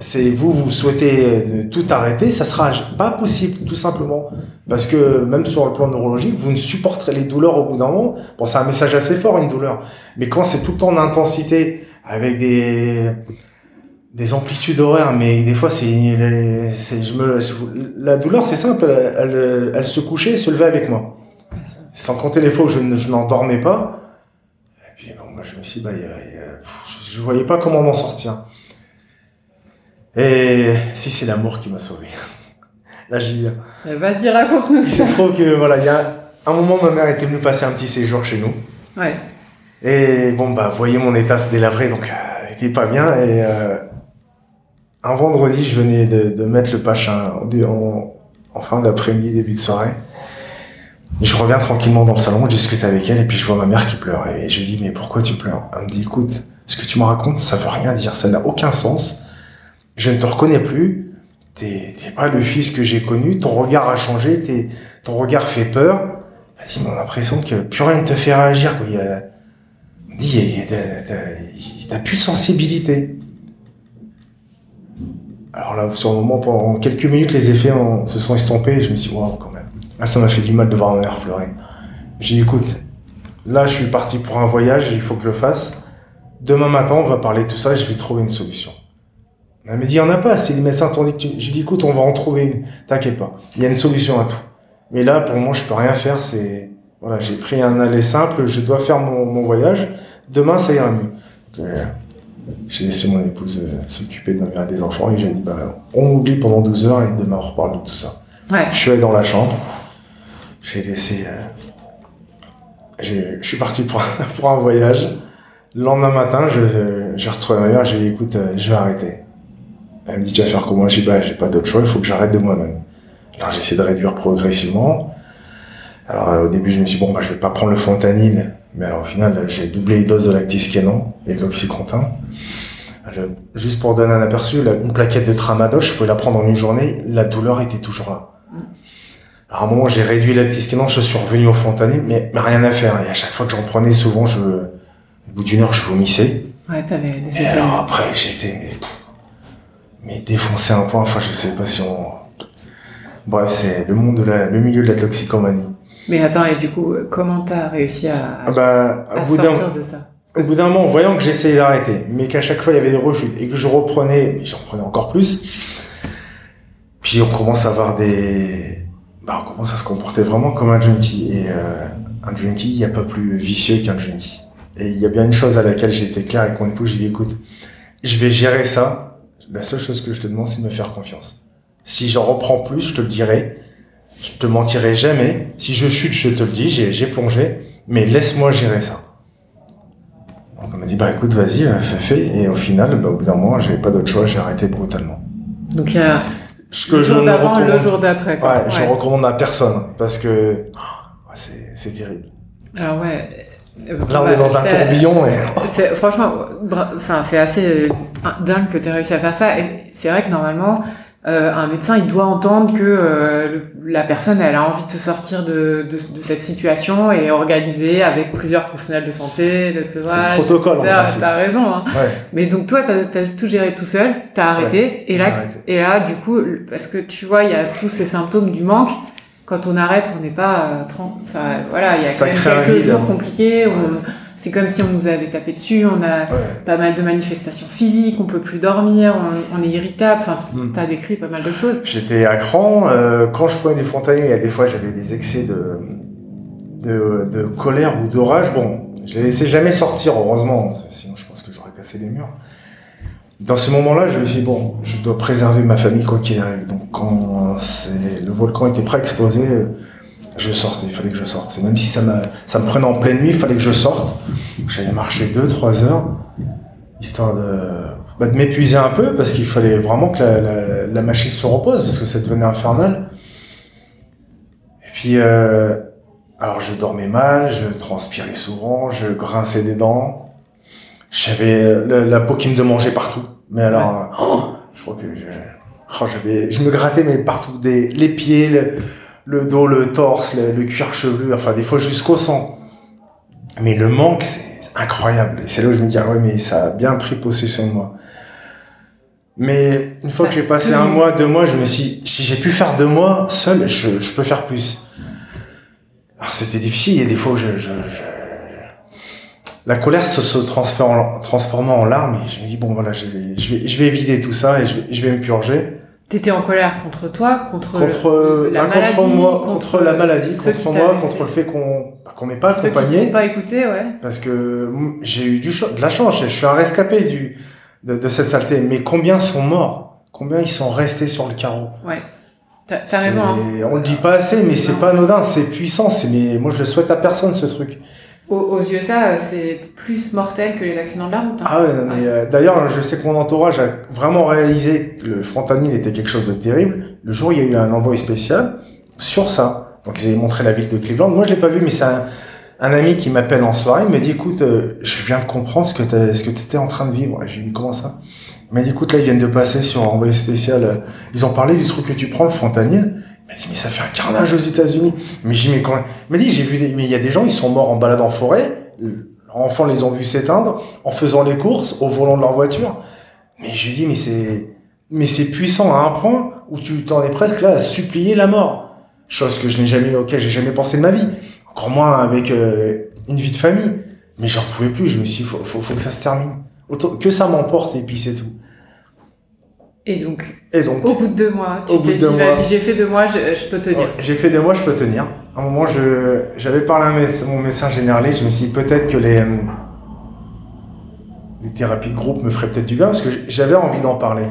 C'est vous, vous souhaitez euh, tout arrêter, ça sera pas possible, tout simplement. Parce que même sur le plan neurologique, vous ne supporterez les douleurs au bout d'un moment. Bon, c'est un message assez fort, une douleur. Mais quand c'est tout le temps en intensité, avec des, des amplitudes horaires, mais des fois, c'est, je me, la douleur, c'est simple, elle, elle, se couchait se levait avec moi. Sans compter les fois où je, je n'endormais pas. Et puis, bon, moi, je me suis dit, bah, je, je voyais pas comment m'en sortir. Et si c'est l'amour qui m'a sauvé. Là, j'y viens. Euh, Vas-y, raconte-nous Il ça. se trouve que, voilà, il y a un moment, ma mère était venue passer un petit séjour chez nous. Ouais. Et bon, bah, voyez, mon état se délabrait, donc, euh, elle était pas bien. Et, euh, un vendredi, je venais de, de mettre le pachin en, en, fin d'après-midi, début de soirée. Je reviens tranquillement dans le salon, je discute avec elle, et puis je vois ma mère qui pleure. Et je lui dis, mais pourquoi tu pleures? Elle me dit, écoute, ce que tu me racontes, ça veut rien dire, ça n'a aucun sens. Je ne te reconnais plus. T'es pas le fils que j'ai connu. Ton regard a changé. T'es- ton regard fait peur. Vas-y, on a l'impression que plus rien ne te fait réagir. Quoi. Il y a, on dit, t'as- plus de sensibilité. Alors là, sur le moment, pendant quelques minutes, les effets se sont estompés. Et je me suis dit, waouh, quand même. Là, ça m'a fait du mal de voir ma mère pleurer. J'ai dit, écoute, là, je suis parti pour un voyage. Il faut que je le fasse. Demain matin, on va parler de tout ça et je vais trouver une solution. Elle m'a dit, il n'y en a pas, si les médecins t'ont dit que tu... J'ai dit, écoute, on va en trouver une, t'inquiète pas. Il y a une solution à tout. Mais là, pour moi, je peux rien faire, c'est... Voilà, j'ai pris un aller simple, je dois faire mon, mon voyage. Demain, ça ira mieux. Euh, j'ai laissé mon épouse euh, s'occuper de ma mère et des enfants et j'ai dit, bah, on oublie pendant 12 heures et demain, on reparle de tout ça. Ouais. Je suis allé dans la chambre. J'ai laissé. euh, je suis parti pour un, pour un voyage. Le lendemain matin, je, j'ai retrouvé ma mère, je lui ai dit, écoute, je vais arrêter. Elle me dit, tu vas faire comment? Je dis, bah, j'ai pas d'autre choix, il faut que j'arrête de moi-même. Alors, j'ai essayé de réduire progressivement. Alors, euh, au début, je me suis dit, bon, bah, je vais pas prendre le fentanyl. Mais alors, au final, j'ai doublé les doses de lactiskénon et de l'oxycontin. Euh, Juste pour donner un aperçu, la- une plaquette de tramadol, je pouvais la prendre en une journée, la douleur était toujours là. Alors, à un moment, j'ai réduit le lactiskénon, je suis revenu au fentanyl, mais, mais rien à faire. Et à chaque fois que j'en prenais, souvent, je, au bout d'une heure, je vomissais. Ouais, t'avais des Et alors après, j'étais mais, mais défoncé à un point. Enfin, je sais pas si on. Bref, c'est le monde de la, le milieu de la toxicomanie. Mais attends, et du coup, euh, comment t'as réussi à, Ah bah, à sortir de ça au bout d'un moment, en voyant que j'essayais d'arrêter, mais qu'à chaque fois il y avait des rechutes et que je reprenais, mais j'en prenais encore plus. Puis on commence à avoir des, bah, on commence à se comporter vraiment comme un junkie. Et euh, un junkie, il n'y a pas plus vicieux qu'un junkie. Et il y a bien une chose à laquelle j'ai été clair avec mon épouse, j'ai dit écoute, je vais gérer ça. La seule chose que je te demande, c'est de me faire confiance. Si j'en reprends plus, je te le dirai. Je te mentirai jamais. Si je chute, je te le dis, j'ai, plongé. Mais laisse-moi gérer ça. Donc on m'a dit bah écoute, vas-y, euh, fais, fais. Et au final, bah, au bout d'un moment, j'avais pas d'autre choix, j'ai arrêté brutalement. Donc il y a Ce que le je jour recommande- le jour d'après. Ouais, je recommande à personne parce que oh, c'est, c'est terrible. Alors ouais. Là, on bah, est dans un tourbillon et franchement, enfin c'est assez euh, dingue que tu aies réussi à faire ça. Et c'est vrai que normalement, euh, un médecin il doit entendre que euh, le- la personne elle a envie de se sortir de, de, de cette situation et organiser avec plusieurs professionnels de santé, le sevrage. protocole, en etc. principe. T'as raison. Hein. ouais. Mais donc toi t'as as tout géré tout seul, t'as arrêté et là arrêté. et là du coup parce que tu vois il y a tous ces symptômes du manque. Quand on arrête, on n'est pas euh, tran- enfin voilà, il y a Ça quand même quelques jours compliqués. où on- C'est comme si on nous avait tapé dessus. On a Ouais. pas mal de manifestations physiques, on peut plus dormir, on, on est irritable. Enfin, Mm. t'as décrit pas mal de choses. J'étais à cran. euh, quand je prenais du fentanyl, il y a des fois j'avais des excès de, de, de colère ou d'orage. Bon, je les laissais jamais sortir, heureusement. Sinon, je pense que j'aurais cassé les murs. Dans ce moment-là, je me suis dit, bon, je dois préserver ma famille quoi qu'il arrive. Donc, quand c'est, le volcan était prêt à exploser, euh, je sortais. Il fallait que je sorte. Même si ça, ça me prenait en pleine nuit, il fallait que je sorte. J'allais marcher deux, trois heures, histoire de, bah, de m'épuiser un peu, parce qu'il fallait vraiment que la machine se repose, parce que ça devenait infernal. Et puis, euh, alors je dormais mal, je transpirais souvent, je grinçais des dents. J'avais euh, la, la peau qui me démangeait partout. Mais alors, oh, je crois que je, oh, j'avais, je me grattais mais partout, des, les pieds, le, le dos, le torse, le, le cuir chevelu, enfin des fois jusqu'au sang. Mais le manque, c'est incroyable. Et c'est là où je me dis, ah ouais, mais ça a bien pris possession de moi. Mais une fois que j'ai passé un mois, deux mois, je me suis dit, si j'ai pu faire deux mois seul, je, je peux faire plus. Alors c'était difficile, il y a des fois où je, je, je- la colère se, se transforme en, transformant en larmes et je me dis bon voilà je vais, je vais, je vais vider tout ça et je vais, je vais me purger T'étais en colère contre toi, contre, contre le- la bah, contre maladie, moi contre, la maladie contre moi contre le fait qu'on bah, qu'on m'ait pas ceux accompagné pas écouté, ouais. parce que mm, j'ai eu du de la chance je suis un rescapé du de, de cette saleté mais combien sont morts? Combien ils sont restés sur le carreau? Ouais. T'as raison. hein. On le dit pas assez mais c'est pas anodin c'est puissant c'est mais moi je le souhaite à personne ce truc Aux, USA, euh, c'est plus mortel que les accidents de la route. hein. Ah ouais, mais euh, d'ailleurs, je sais que mon entourage a vraiment réalisé que le fentanyl était quelque chose de terrible. Le jour il y a eu un envoi spécial sur ça. Donc j'ai montré la ville de Cleveland. Moi, je l'ai pas vu, mais c'est un, un ami qui m'appelle en soirée. Il me dit, écoute, euh, je viens de comprendre ce que t'as- ce que t'étais en train de vivre. J'ai dit, comment ça? Il m'a dit, écoute, là, ils viennent de passer sur un envoyé spécial. euh, Ils ont parlé du truc que tu prends, le fentanyl. Il m'a dit, mais ça fait un carnage aux États-Unis. Mais j'ai dit, mais quand Il m'a dit, j'ai vu des... mais il y a des gens, ils sont morts en balade en forêt. Enfants les ont vus s'éteindre en faisant les courses au volant de leur voiture. Mais je lui dis, mais c'est, mais c'est puissant à un point où tu t'en es presque là à supplier la mort. Chose que je n'ai jamais, auquel j'ai jamais pensé de ma vie. Encore moins avec euh, une vie de famille. Mais j'en pouvais plus. Je me suis dit, faut, faut, faut que ça se termine. Autant, que ça m'emporte et puis c'est tout. Et donc, Et donc, au bout de deux mois, tu t'es dit, vas-y, j'ai fait deux mois, je, je peux tenir. Ouais, J'ai fait deux mois, je peux tenir. À un moment, je, j'avais parlé à mes- mon médecin généraliste, je me suis dit peut-être que les, euh, les thérapies de groupe me feraient peut-être du bien parce que j'avais envie d'en parler.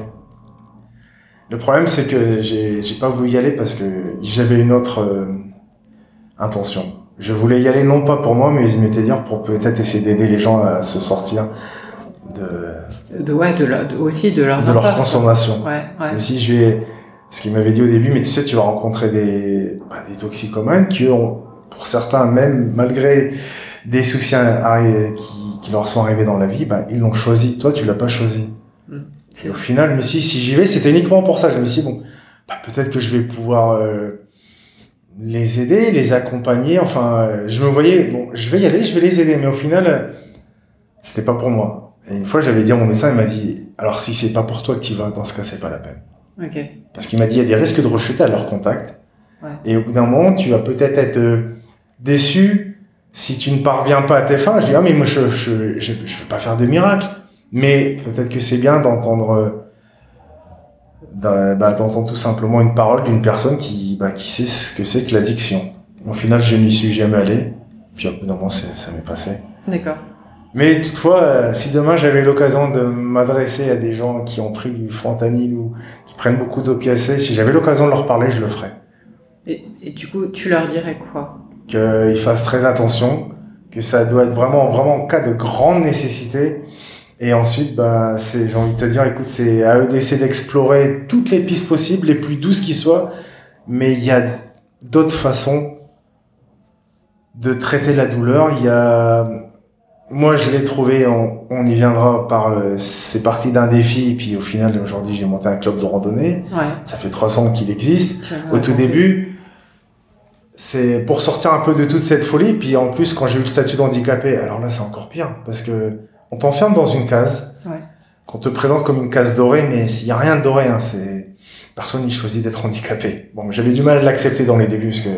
Le problème, c'est que j'ai, j'ai pas voulu y aller parce que j'avais une autre euh, intention. je voulais y aller non pas pour moi, mais je m'étais dit pour peut-être essayer d'aider les gens à se sortir de, de ouais, de, la, aussi de leurs de leur consommation. Ouais, ouais. Aussi, je vais, ce qu'il m'avait dit au début, mais tu sais, tu vas rencontrer des, bah, des toxicomanes qui ont, pour certains, même malgré des soucis qui, qui leur sont arrivés dans la vie, bah, ils l'ont choisi. Toi, tu l'as pas choisi. Mm. Et au final, je me suis si j'y vais, c'était uniquement pour ça. Je me suis dit, bon, bah, peut-être que je vais pouvoir euh, les aider, les accompagner. Enfin, euh, je me voyais, bon, je vais y aller, je vais les aider. Mais au final, euh, c'était pas pour moi. Et une fois, j'avais dit à mon médecin, il m'a dit, alors si c'est pas pour toi que tu vas, dans ce cas, c'est pas la peine. Okay. Parce qu'il m'a dit, il y a des risques de rechute à leur contact. Ouais. Et au bout d'un moment, tu vas peut-être être, déçu si tu ne parviens pas à tes fins. Je dis, ah, mais moi, je, je, je, je veux pas faire de miracle. Mais peut-être que c'est bien d'entendre, bah, d'entendre tout simplement une parole d'une personne qui, bah, qui sait ce que c'est que l'addiction. Au final, je n'y suis jamais allé. Puis au bout d'un moment, ça m'est passé. D'accord. Mais toutefois, euh, si demain j'avais l'occasion de m'adresser à des gens qui ont pris du fentanyl ou qui prennent beaucoup d'opiacés, si j'avais l'occasion de leur parler, je le ferais. Et, et, du coup, tu leur dirais quoi? Qu'ils fassent très attention, que ça doit être vraiment, vraiment en cas de grande nécessité. Et ensuite, bah, c'est, j'ai envie de te dire, écoute, c'est à eux d'essayer d'explorer toutes les pistes possibles, les plus douces qui soient, mais il y a d'autres façons de traiter la douleur. Il y a moi, je l'ai trouvé, on, on, y viendra par le, c'est parti d'un défi, et puis au final, aujourd'hui, j'ai monté un club de randonnée. Ouais. Ça fait trois ans qu'il existe. Au tout début, c'est pour sortir un peu de toute cette folie, puis en plus, quand j'ai eu le statut d'handicapé, alors là, c'est encore pire, parce que on t'enferme dans une case, ouais. qu'on te présente comme une case dorée, mais s'il y a rien de doré, hein, c'est, personne n'y choisit d'être handicapé. Bon, j'avais du mal à l'accepter dans les débuts, parce que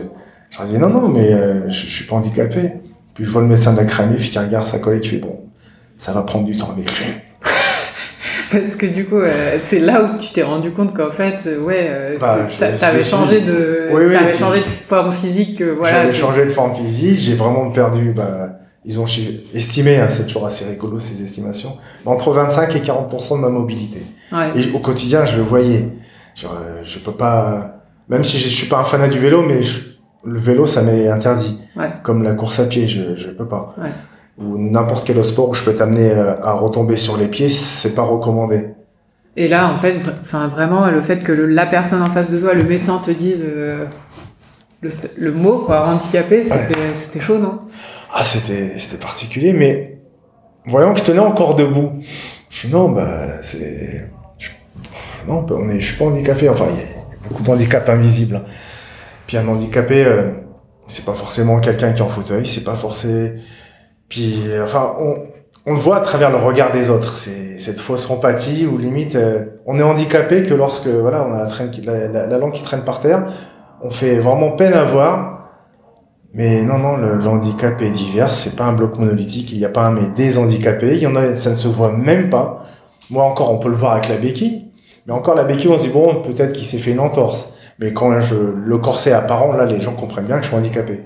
je disais, non, non, mais euh, je, je suis pas handicapé. Puis je vois le médecin de la cramée, qui regarde sa collègue, qui fait bon, ça va prendre du temps avec lui. Parce que du coup, euh, c'est là où tu t'es rendu compte qu'en fait, euh, ouais, euh, bah, t'avais changé de, oui, oui, avais changé de forme physique, euh, voilà. J'avais changé de forme physique, j'ai vraiment perdu, bah, ils ont estimé, hein, c'est toujours assez rigolo ces estimations, entre 25 et 40% de ma mobilité. Ouais. Et au quotidien, je le voyais. Genre, je peux pas, même si je, je suis pas un fanat du vélo, mais je, le vélo, ça m'est interdit. Ouais. Comme la course à pied, je je peux pas. Ouais. Ou n'importe quel sport où je peux t'amener euh, à retomber sur les pieds, c'est pas recommandé. Et là, en fait, enfin vraiment, le fait que le, la personne en face de toi, le médecin te dise euh, le, le, mot quoi, handicapé, c'était ouais. c'était chaud, non? Ah, c'était c'était particulier, mais voyant que je tenais encore debout, je suis non, bah c'est non, on est, je suis pas handicapé. Enfin, il y a beaucoup d'handicaps invisibles. Hein. Puis un handicapé, euh, c'est pas forcément quelqu'un qui est en fauteuil, c'est pas forcément. Puis, euh, enfin, on, on le voit à travers le regard des autres. C'est cette fausse empathie où limite, euh, on est handicapé que lorsque, voilà, on a la, la, la, la, langue qui traîne par terre, on fait vraiment peine à voir. Mais non, non, le, le handicap est divers. C'est pas un bloc monolithique. Il n'y a pas un mais des handicapés. Il y en a, ça ne se voit même pas. Moi encore, on peut le voir avec la béquille. Mais encore la béquille, on se dit bon, peut-être qu'il s'est fait une entorse. Mais quand je, le corset apparent, là, les gens comprennent bien que je suis handicapé.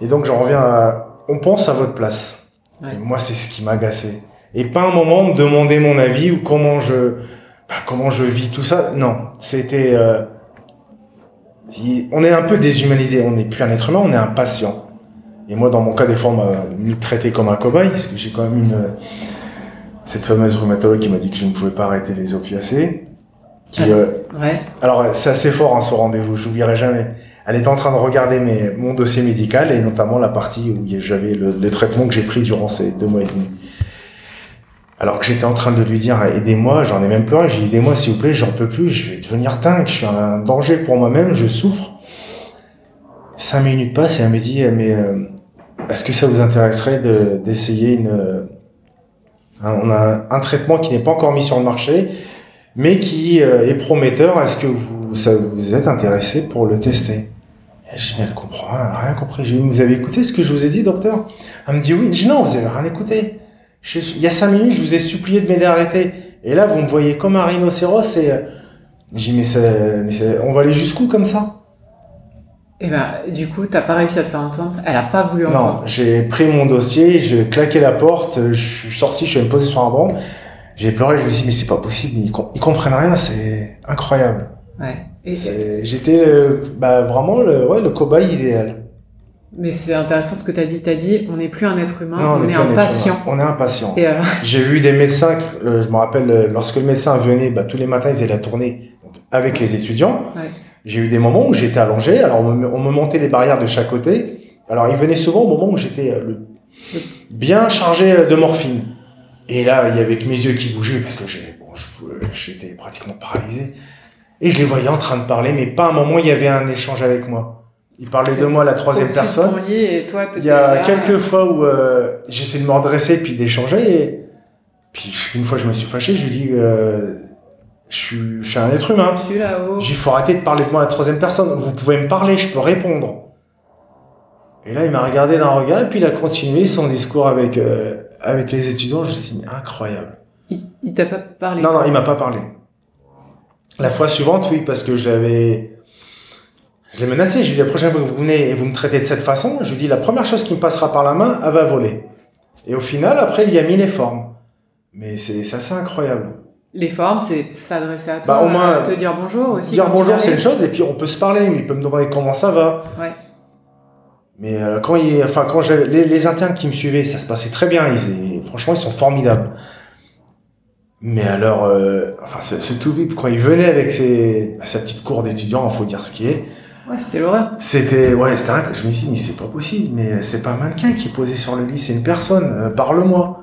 Et donc, j'en reviens à, on pense à votre place. Ouais. moi, c'est ce qui m'a agacé. Et pas un moment me demander mon avis ou comment je, bah, comment je vis tout ça. Non, c'était, euh, on est un peu déshumanisé. On n'est plus un être humain, on est un patient. Et moi, dans mon cas, des fois, on m'a traité comme un cobaye, parce que j'ai quand même une, cette fameuse rhumatologue qui m'a dit que je ne pouvais pas arrêter les opiacés. Qui, euh, ouais. Alors c'est assez fort hein, ce rendez-vous, j'oublierai jamais. Elle était en train de regarder mes, mon dossier médical et notamment la partie où j'avais le, le, traitement que j'ai pris durant ces deux mois et demi. Alors que j'étais en train de lui dire aidez-moi, j'en ai même pleuré, j'ai dit aidez-moi s'il vous plaît, j'en peux plus, je vais devenir dingue, je suis un danger pour moi-même, je souffre. Cinq minutes passent et elle me dit mais euh, est-ce que ça vous intéresserait d'essayer de, une on a un traitement qui n'est pas encore mis sur le marché mais qui euh, est prometteur. Est-ce que vous, ça, vous êtes intéressé pour le tester Je dis, elle comprend rien, elle a rien compris. Je dis, vous avez écouté ce que je vous ai dit, docteur? Elle me dit oui. Je dis, non, vous avez rien écouté. Je, il y a cinq minutes, je vous ai supplié de m'aider à arrêter. Et là, vous me voyez comme un rhinocéros et, j'ai dit, mais, mais on va aller jusqu'où comme ça? Et ben, du coup, t'as pas réussi à te faire entendre. Elle a pas voulu entendre. Non, j'ai pris mon dossier, j'ai claqué la porte, je suis sorti, je suis me poser sur un banc. J'ai pleuré, je me suis dit, mais c'est pas possible, ils, ils comprennent rien, c'est incroyable. Ouais. J'étais bah, vraiment le, ouais, le cobaye idéal. Mais c'est intéressant ce que tu as dit. Tu as dit, on n'est plus un être humain, Non, on, est un patient. On est un patient. J'ai vu des médecins, qui- euh, je me rappelle, euh, lorsque le médecin venait, bah, tous les matins, il faisait la tournée avec les étudiants. Ouais. J'ai eu des moments où j'étais allongé, alors on me, on me montait les barrières de chaque côté. Alors il venait souvent au moment où j'étais euh, le- bien chargé euh, de morphine. Et là, il y avait que mes yeux qui bougeaient parce que j'ai- bon, j'étais pratiquement paralysé. Et je les voyais en train de parler, mais pas un moment il y avait un échange avec moi. Ils parlaient de moi à la troisième personne. et toi, Il y a là. quelques fois où euh, j'essaie de me redresser puis d'échanger. Et... Puis une fois, je me suis fâché. Je lui dis, euh, je, suis, je suis un être humain. Je suis là-haut. J'ai dit, faut arrêter de parler de moi à la troisième personne. Vous pouvez me parler, je peux répondre. Et là, il m'a regardé d'un regard et puis il a continué son discours avec euh, avec les étudiants. Je me suis dit, mais incroyable. Il, il t'a pas parlé. Non, non, il m'a pas parlé. La fois suivante, oui, parce que je l'avais. Je l'ai menacé. Je lui ai dit, la prochaine fois que vous venez et vous me traitez de cette façon, je lui dis, la première chose qui me passera par la main, elle va voler. Et au final, après, il y a mis les formes. Mais c'est c'est assez incroyable. Les formes, c'est s'adresser à toi, Bah, au moins, te dire bonjour aussi. Dire bonjour, c'est une chose, et puis on peut se parler, mais il peut me demander comment ça va. Ouais. Mais euh, quand il, enfin quand les, les internes qui me suivaient, ça se passait très bien. Ils, franchement, ils sont formidables. Mais alors, euh, enfin, ce, ce Toubib, quand il venait avec ses, sa petite cour d'étudiants, il faut dire ce qui est, Ouais, c'était l'horreur. c'était, ouais, c'était un, je me suis dit, mais c'est pas possible, mais c'est pas un mannequin qui est posé sur le lit, c'est une personne, euh, parle-moi.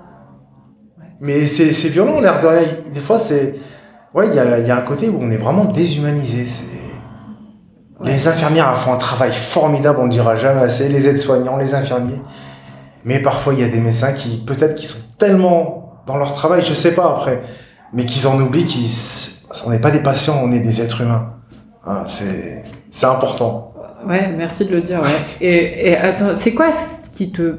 Ouais. Mais c'est, c'est violent, l'air de rien. Des fois, c'est, ouais, il y a, il y a un côté où on est vraiment déshumanisé. C'est, Ouais. les infirmières font un travail formidable, on ne dira jamais assez, les aides-soignants, les infirmiers. Mais parfois, il y a des médecins qui, peut-être, qui sont tellement dans leur travail, je sais pas après, mais qu'ils en oublient qu'ils, on n'est pas des patients, on est des êtres humains. Hein, c'est, c'est important. Ouais, merci de le dire. Ouais. Et, et attends, c'est quoi ce qui te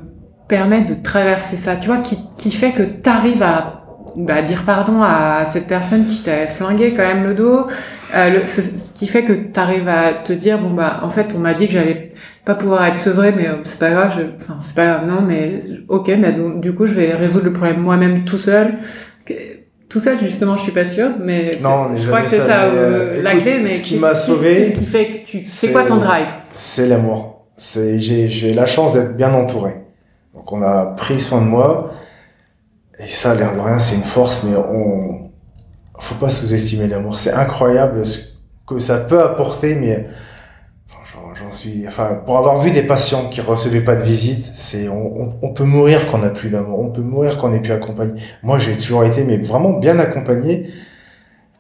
permet de traverser ça Tu vois, qui, qui fait que t'arrives à bah, dire pardon à cette personne qui t'a flingué quand même le dos, euh, le, ce, ce qui fait que t'arrives à te dire bon bah en fait on m'a dit que j'allais pas pouvoir être sevré, mais euh, c'est pas grave, je- enfin c'est pas grave non, mais ok, mais donc, du coup je vais résoudre le problème moi-même tout seul. Tout seul justement, je suis pas sûre, mais Non, je crois que c'est ça mais, euh, la clé. Mais ce qui m'a sauvé, qu'est-ce qui fait que tu, c'est c'est- quoi ton drive? C'est l'amour. C'est, j'ai, j'ai la chance d'être bien entouré. Donc, on a pris soin de moi. Et ça, l'air de rien, c'est une force, mais on, faut pas sous-estimer l'amour. C'est incroyable ce que ça peut apporter, mais j'en, suis, enfin, pour avoir vu des patients qui recevaient pas de visite, c'est, on, peut mourir quand on n'a plus d'amour. On peut mourir quand on n'est plus accompagné. Moi, j'ai toujours été, mais vraiment bien accompagné.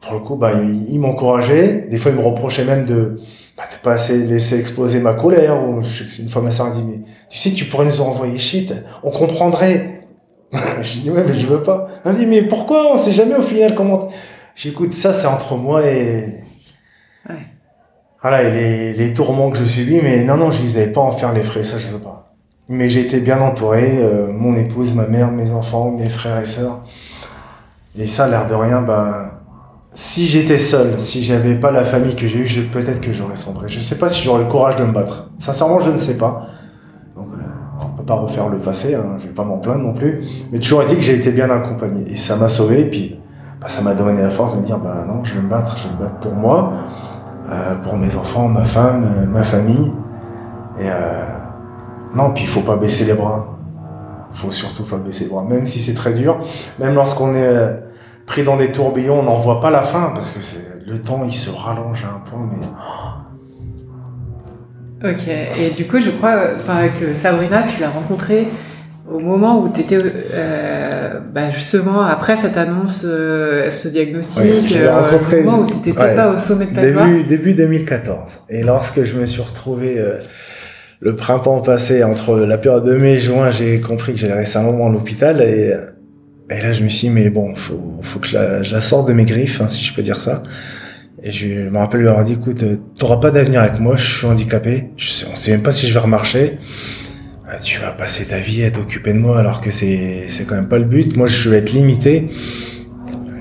Pour le coup, bah, il, il m'encourageait. Des fois, il me reprochait même de, bah, de pas assez laisser exploser ma colère. Ou, une fois ma soeur a dit, mais tu sais, tu pourrais nous envoyer shit. On comprendrait. je dis, ouais, mais je veux pas. Elle dit, mais pourquoi? On sait jamais au final comment. J'écoute, ça, c'est entre moi et. Ouais. Voilà, et les, les tourments que je subis, mais non, non, je les avais pas à en faire les frais, ça, je veux pas. Mais j'ai été bien entouré, euh, mon épouse, ma mère, mes enfants, mes frères et sœurs. Et ça, l'air de rien, bah, si j'étais seul, si j'avais pas la famille que j'ai eue, peut-être que j'aurais sombré. Je sais pas si j'aurais le courage de me battre. Sincèrement, je ne sais pas. Donc, euh, on pas refaire le passé, hein, je vais pas m'en plaindre non plus. Mais toujours dit que j'ai été bien accompagné. Et ça m'a sauvé, et puis, bah, ça m'a donné la force de me dire, bah non, je vais me battre, je vais me battre pour moi, euh, pour mes enfants, ma femme, euh, ma famille. Et, euh, non, puis il faut pas baisser les bras. faut surtout pas baisser les bras, même si c'est très dur. Même lorsqu'on est pris dans des tourbillons, on n'en voit pas la fin, parce que c'est le temps, il se rallonge à un point, mais Ok. Et du coup, je crois, euh, que Sabrina, tu l'as rencontrée au moment où tu étais bah, justement après cette annonce, euh, ce diagnostic, Oui, euh, au moment où tu n'étais Ouais. pas au sommet de ta gloire. Début, début 2014. Et lorsque je me suis retrouvé euh, le printemps passé, entre la période de mai et juin, j'ai compris que j'allais rester un moment à l'hôpital. Et, et là, je me suis dit, mais bon, faut, faut que je la, je la sorte de mes griffes, hein, si je peux dire ça. Et je me rappelle lui avoir dit, écoute, euh, t'auras pas d'avenir avec moi, je suis handicapé. Je sais, on sait même pas si je vais remarcher. Euh, Tu vas passer ta vie à t'occuper de moi alors que c'est, c'est quand même pas le but. Moi, je vais être limité.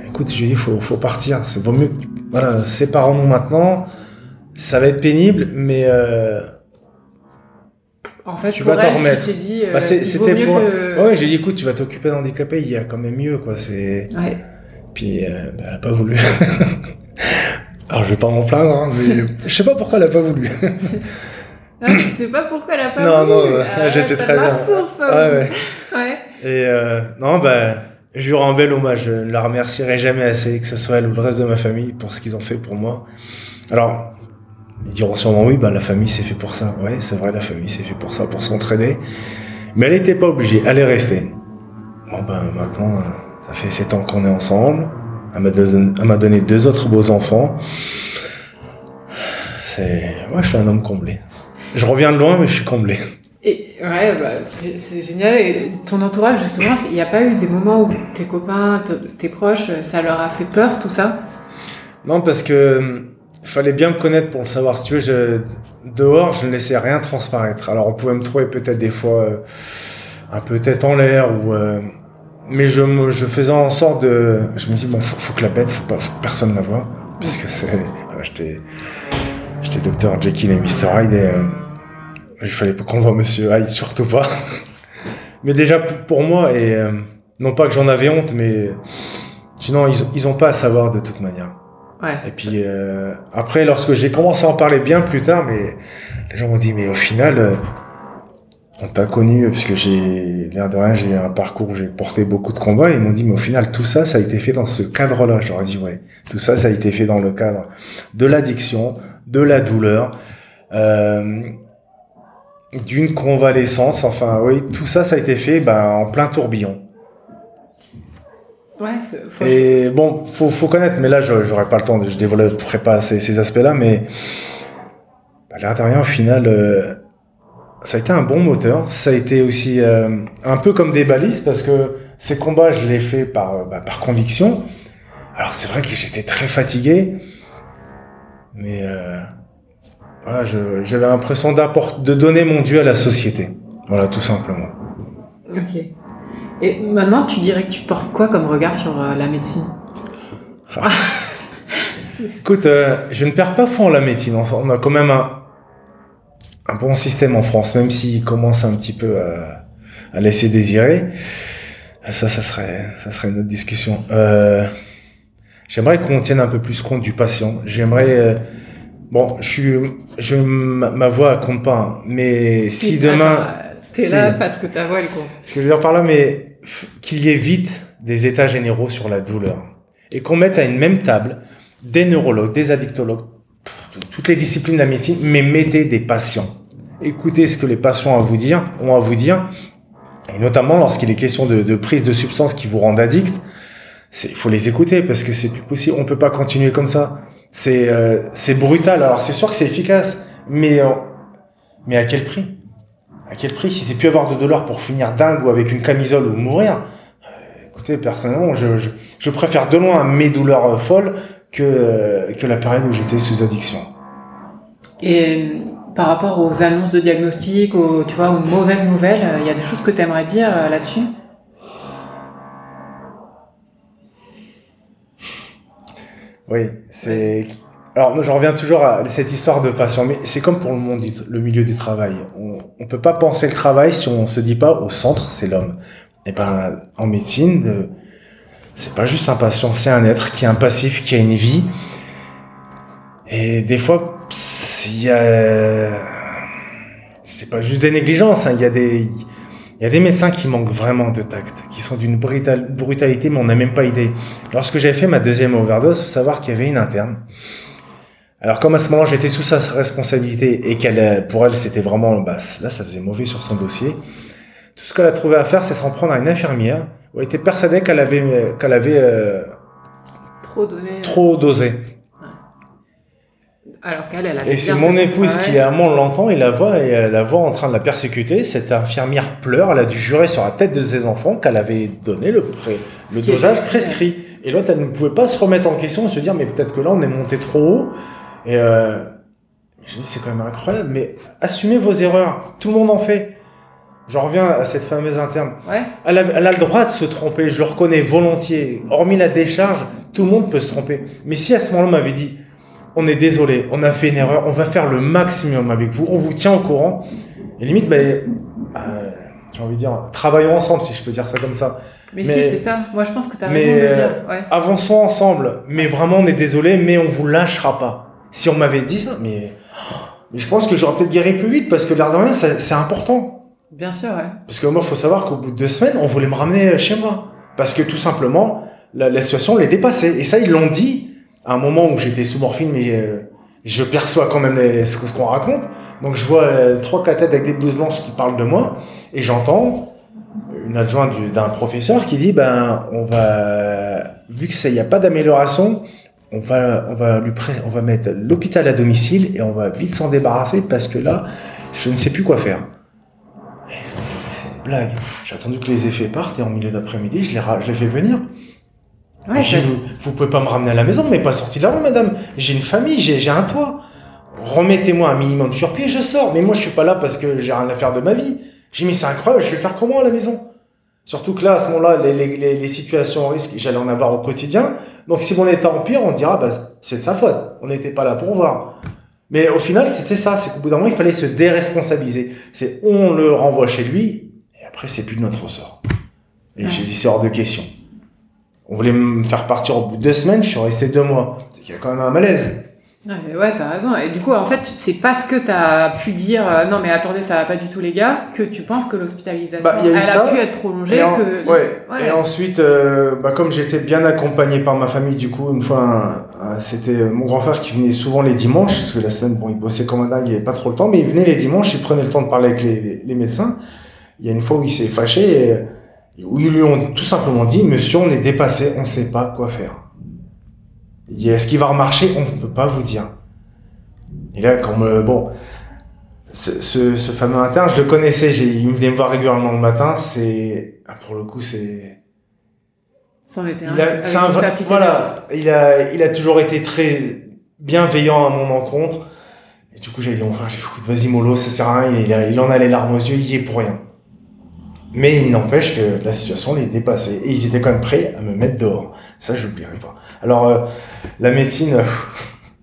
Écoute, je lui ai dit, faut, faut partir. C'est vaut mieux, voilà, séparons-nous maintenant. Ça va être pénible, mais euh, En fait, Tu vas t'en remettre. tu t'es dit, euh, bah, c'était pour. que... Ouais, j'ai dit, écoute, tu vas t'occuper d'un handicapé. Il y a quand même mieux, quoi. C'est. Ouais. Puis, euh, bah, elle a pas voulu. Alors, je vais pas m'en plaindre, hein, mais je sais pas pourquoi elle a pas voulu. Ah, tu sais pas pourquoi elle a pas Non, voulu. non, euh, Ah, je sais très bien. pas Ouais, ouais. Ouais. Et euh, non, bah, je lui rends un bel hommage. Je ne la remercierai jamais assez, que ce soit elle ou le reste de ma famille, pour ce qu'ils ont fait pour moi. Alors, ils diront sûrement oui, bah, la famille c'est fait pour ça. Ouais, c'est vrai, la famille c'est fait pour ça, pour s'entraider. Mais elle n'était pas obligée, elle est restée. Bon, ben maintenant, euh, ça fait 7 ans qu'on est ensemble. Elle m'a donné, deux autres beaux enfants. C'est. Moi, je suis un homme comblé. Je reviens de loin, mais je suis comblé. Et ouais, bah, c'est génial. Et ton entourage, justement, il n'y a pas eu des moments où tes copains, tes proches, ça leur a fait peur, tout ça? Non, parce que euh, fallait bien me connaître pour le savoir. Si tu veux, je, dehors, je ne laissais rien transparaître. Alors, on pouvait me trouver peut-être des fois euh, un peu tête en l'air ou. euh, mais je, me- je faisais en sorte de. Je me dis bon, faut, faut que la bête, faut pas, faut que personne la voie, parce que c'est. j'étais, j'étais docteur Jekyll et Mr Hyde et euh, il fallait pas qu'on voit Monsieur Hyde, surtout pas. mais déjà pour, pour moi et euh, non pas que j'en avais honte, mais sinon ils, ils ont pas à savoir de toute manière. Ouais. Et puis euh, après, lorsque j'ai commencé à en parler bien plus tard, mais les gens m'ont dit, mais au final, euh, on t'a connu, parce que j'ai, l'air de rien, j'ai eu un parcours où j'ai porté beaucoup de combats, et ils m'ont dit, mais au final, tout ça, ça a été fait dans ce cadre-là. Ai dit, ouais, tout ça, ça a été fait dans le cadre de l'addiction, de la douleur, euh, d'une convalescence, enfin, oui, tout ça, ça a été fait ben, en plein tourbillon. Ouais, c'est- faut- Et bon, faut, faut connaître, mais là, je- j'aurais pas le temps, de, je développerai pas ces, ces aspects-là, mais bah, l'air de rien, au final, euh, ça a été un bon moteur. Ça a été aussi euh, un peu comme des balises, parce que ces combats, je les fais par, euh, bah, par conviction. Alors, c'est vrai que j'étais très fatigué, mais euh, voilà, j'avais l'impression d'apporter, de donner mon Dieu à la société. Voilà, tout simplement. Ok. Et maintenant, tu dirais que tu portes quoi comme regard sur euh, la médecine? Écoute, euh, je ne perds pas foi en la médecine. On a quand même un, un bon système en France, même s'il commence un petit peu à, à laisser désirer. Ça, ça serait, ça serait une autre discussion. Euh, J'aimerais qu'on tienne un peu plus compte du patient. J'aimerais, euh, bon, je suis, je ma, ma voix compte pas, hein, mais si demain, euh, T'es si. là parce que ta voix, elle compte. ce que je veux dire par là, mais qu'il y ait vite des états généraux sur la douleur. Et qu'on mette à une même table des neurologues, des addictologues, toutes les disciplines de la médecine, mais mettez des patients. Écoutez ce que les patients ont à vous dire, ont à vous dire, et notamment lorsqu'il est question de, de prise de substances qui vous rendent addict, il faut les écouter parce que c'est plus possible. On peut pas continuer comme ça. C'est euh, brutal. Alors c'est sûr que c'est efficace, mais euh, mais à quel prix? À quel prix? Si c'est plus avoir de douleur pour finir dingue ou avec une camisole ou mourir, euh, écoutez, personnellement, je, préfère de loin mes douleurs folles que, que la période où j'étais sous addiction. Par rapport aux annonces de diagnostic, aux, tu vois, aux mauvaises nouvelles, euh, il y a des choses que tu aimerais dire euh, là-dessus? Oui, c'est. Alors, je reviens toujours à cette histoire de patient, mais c'est comme pour le monde, le milieu du travail. On, on peut pas penser le travail si on se dit pas au centre, c'est l'homme. Et ben, en médecine, c'est pas juste un patient, c'est un être qui est un passif, qui a une vie. Et des fois, il y a, c'est pas juste des négligences, hein, il y a des, il y a des médecins qui manquent vraiment de tact, qui sont d'une brutal- brutalité, mais on n'a même pas idée. Lorsque j'ai fait ma deuxième overdose, faut savoir qu'il y avait une interne. Alors comme à ce moment j'étais sous sa responsabilité et qu'elle, pour elle, c'était vraiment, bah, là, ça faisait mauvais sur son dossier. Tout ce qu'elle a trouvé à faire, c'est s'en prendre à une infirmière où elle était persuadée qu'elle avait, qu'elle avait euh, Trop donné. trop dosé. Alors qu'elle, elle a Et c'est mon épouse qui, à un moment, l'entend et la voit, et elle la voit en train de la persécuter. Cette infirmière pleure, elle a dû jurer sur la tête de ses enfants qu'elle avait donné le, pré- le dosage prescrit. Et l'autre, elle ne pouvait pas se remettre en question et se dire, mais peut-être que là, on est monté trop haut. Et euh, c'est quand même incroyable, mais assumez vos erreurs. Tout le monde en fait. J'en reviens à cette fameuse interne. Ouais. Elle a, elle a le droit de se tromper, je le reconnais volontiers. Hormis la décharge, tout le monde peut se tromper. Mais si à ce moment-là, on m'avait dit, on est désolé, on a fait une erreur, on va faire le maximum avec vous, on vous tient au courant. Et limite, ben, euh, j'ai envie de dire, travaillons ensemble, si je peux dire ça comme ça. Mais, Mais- si, c'est ça. Moi, je pense que tu as mais, raison de le euh, dire. Ouais. Avançons ensemble, mais vraiment, on est désolé, mais on vous lâchera pas. Si on m'avait dit ça, mais Mais je pense que j'aurais peut-être guéri plus vite parce que l'air de rien, c'est important. Bien sûr, ouais. Parce que moi, faut savoir qu'au bout de deux semaines, on voulait me ramener chez moi. Parce que tout simplement, la, la situation les dépassait. Et ça, ils l'ont dit à un moment où j'étais sous morphine, mais euh, je perçois quand même ce, qu'on raconte. Donc je vois euh, trois quatre têtes avec des blouses blanches qui parlent de moi et j'entends une adjointe d'un professeur qui dit ben on va vu que il n'y a pas d'amélioration on va on va lui on va mettre l'hôpital à domicile et on va vite s'en débarrasser parce que là je ne sais plus quoi faire. C'est une blague. J'ai attendu que les effets partent et en milieu d'après-midi je les je les fais venir Ouais, vous, vous pouvez pas me ramener à la maison, mais pas sorti de là, madame. J'ai une famille, j'ai un toit. Remettez-moi un minimum sur pied, je sors. Mais moi, je suis pas là parce que j'ai rien à faire de ma vie. J'ai mis c'est incroyable, je vais faire comment à la maison? Surtout que là, à ce moment-là, les, les, les, situations en risque, j'allais en avoir au quotidien. Donc, si mon état empire, on dira, bah, c'est de sa faute. On n'était pas là pour voir. Mais au final, c'était ça. C'est qu'au bout d'un moment, il fallait se déresponsabiliser. C'est on le renvoie chez lui, et après, c'est plus de notre ressort. Et je dis, c'est hors de question. On voulait me faire partir au bout de deux semaines, je suis resté deux mois. C'est qu'il y a quand même un malaise. Ouais, ouais t'as raison. Et du coup, en fait, c'est parce que t'as pu dire euh, non, mais attendez, ça va pas du tout, les gars, que tu penses que l'hospitalisation bah, elle a pu être prolongée. Et, que... ouais. et ensuite, euh, bah, comme j'étais bien accompagné par ma famille, du coup, une fois, c'était mon grand frère qui venait souvent les dimanches, parce que la semaine, bon, il bossait comme un dingue, il avait pas trop le temps, mais il venait les dimanches, il prenait le temps de parler avec les, les médecins. Il y a une fois où il s'est fâché et où ils lui ont tout simplement dit, monsieur, on est dépassé, on ne sait pas quoi faire. Il dit, est-ce qu'il va remarcher? On ne peut pas vous dire. Et là, comme, bon, ce, ce, fameux interne, je le connaissais, il me venait me voir régulièrement le matin, c'est, ah, pour le coup, c'est... C'en était il a, un, voilà, il a, il a toujours été très bienveillant à mon encontre. Et du coup, j'ai dit, frère, vas-y, mollo, ça sert à rien, il, il en a les larmes aux yeux, il y est pour rien. Mais il n'empêche que la situation les dépassait. Et ils étaient quand même prêts à me mettre dehors. Ça, je l'oublierai pas. Alors, euh, la médecine, euh,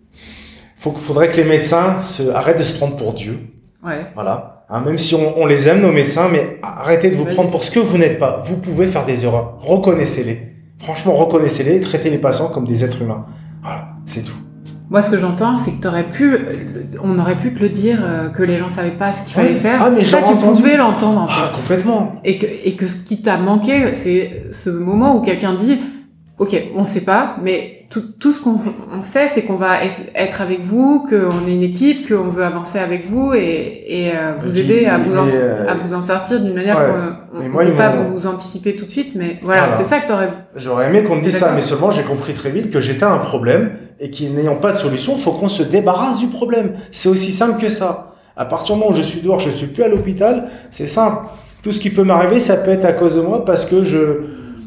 faut, faudrait que les médecins se, arrêtent de se prendre pour Dieu. Ouais. Voilà. Hein, même si on, on, les aime, nos médecins, mais arrêtez de vous prendre pour ce que vous n'êtes pas. Vous pouvez faire des erreurs. Reconnaissez-les. Franchement, reconnaissez-les. Traitez les patients comme des êtres humains. Voilà. C'est tout. Moi, ce que j'entends, c'est que t'aurais pu, on aurait pu te le dire euh, que les gens savaient pas ce qu'il fallait faire. Ah, mais ça, tu pouvais l'entendre. En ah, fait. Ah, complètement. Et que, et que ce qui t'a manqué, c'est ce moment où quelqu'un dit, ok, on sait pas, mais tout, tout ce qu'on on sait, c'est qu'on va être avec vous, qu'on est une équipe, qu'on veut avancer avec vous et, et euh, vous aider à vous, en, à vous en sortir d'une manière qu'on ne peut pas vous anticiper tout de suite, mais voilà, c'est ça que t'aurais. J'aurais aimé qu'on me dise ça, mais seulement j'ai compris très vite que j'étais un problème et qu'il n'ayant pas de solution, il faut qu'on se débarrasse du problème. C'est aussi simple que ça. À partir du moment où je suis dehors, je suis plus à l'hôpital, c'est simple. Tout ce qui peut m'arriver, ça peut être à cause de moi parce que je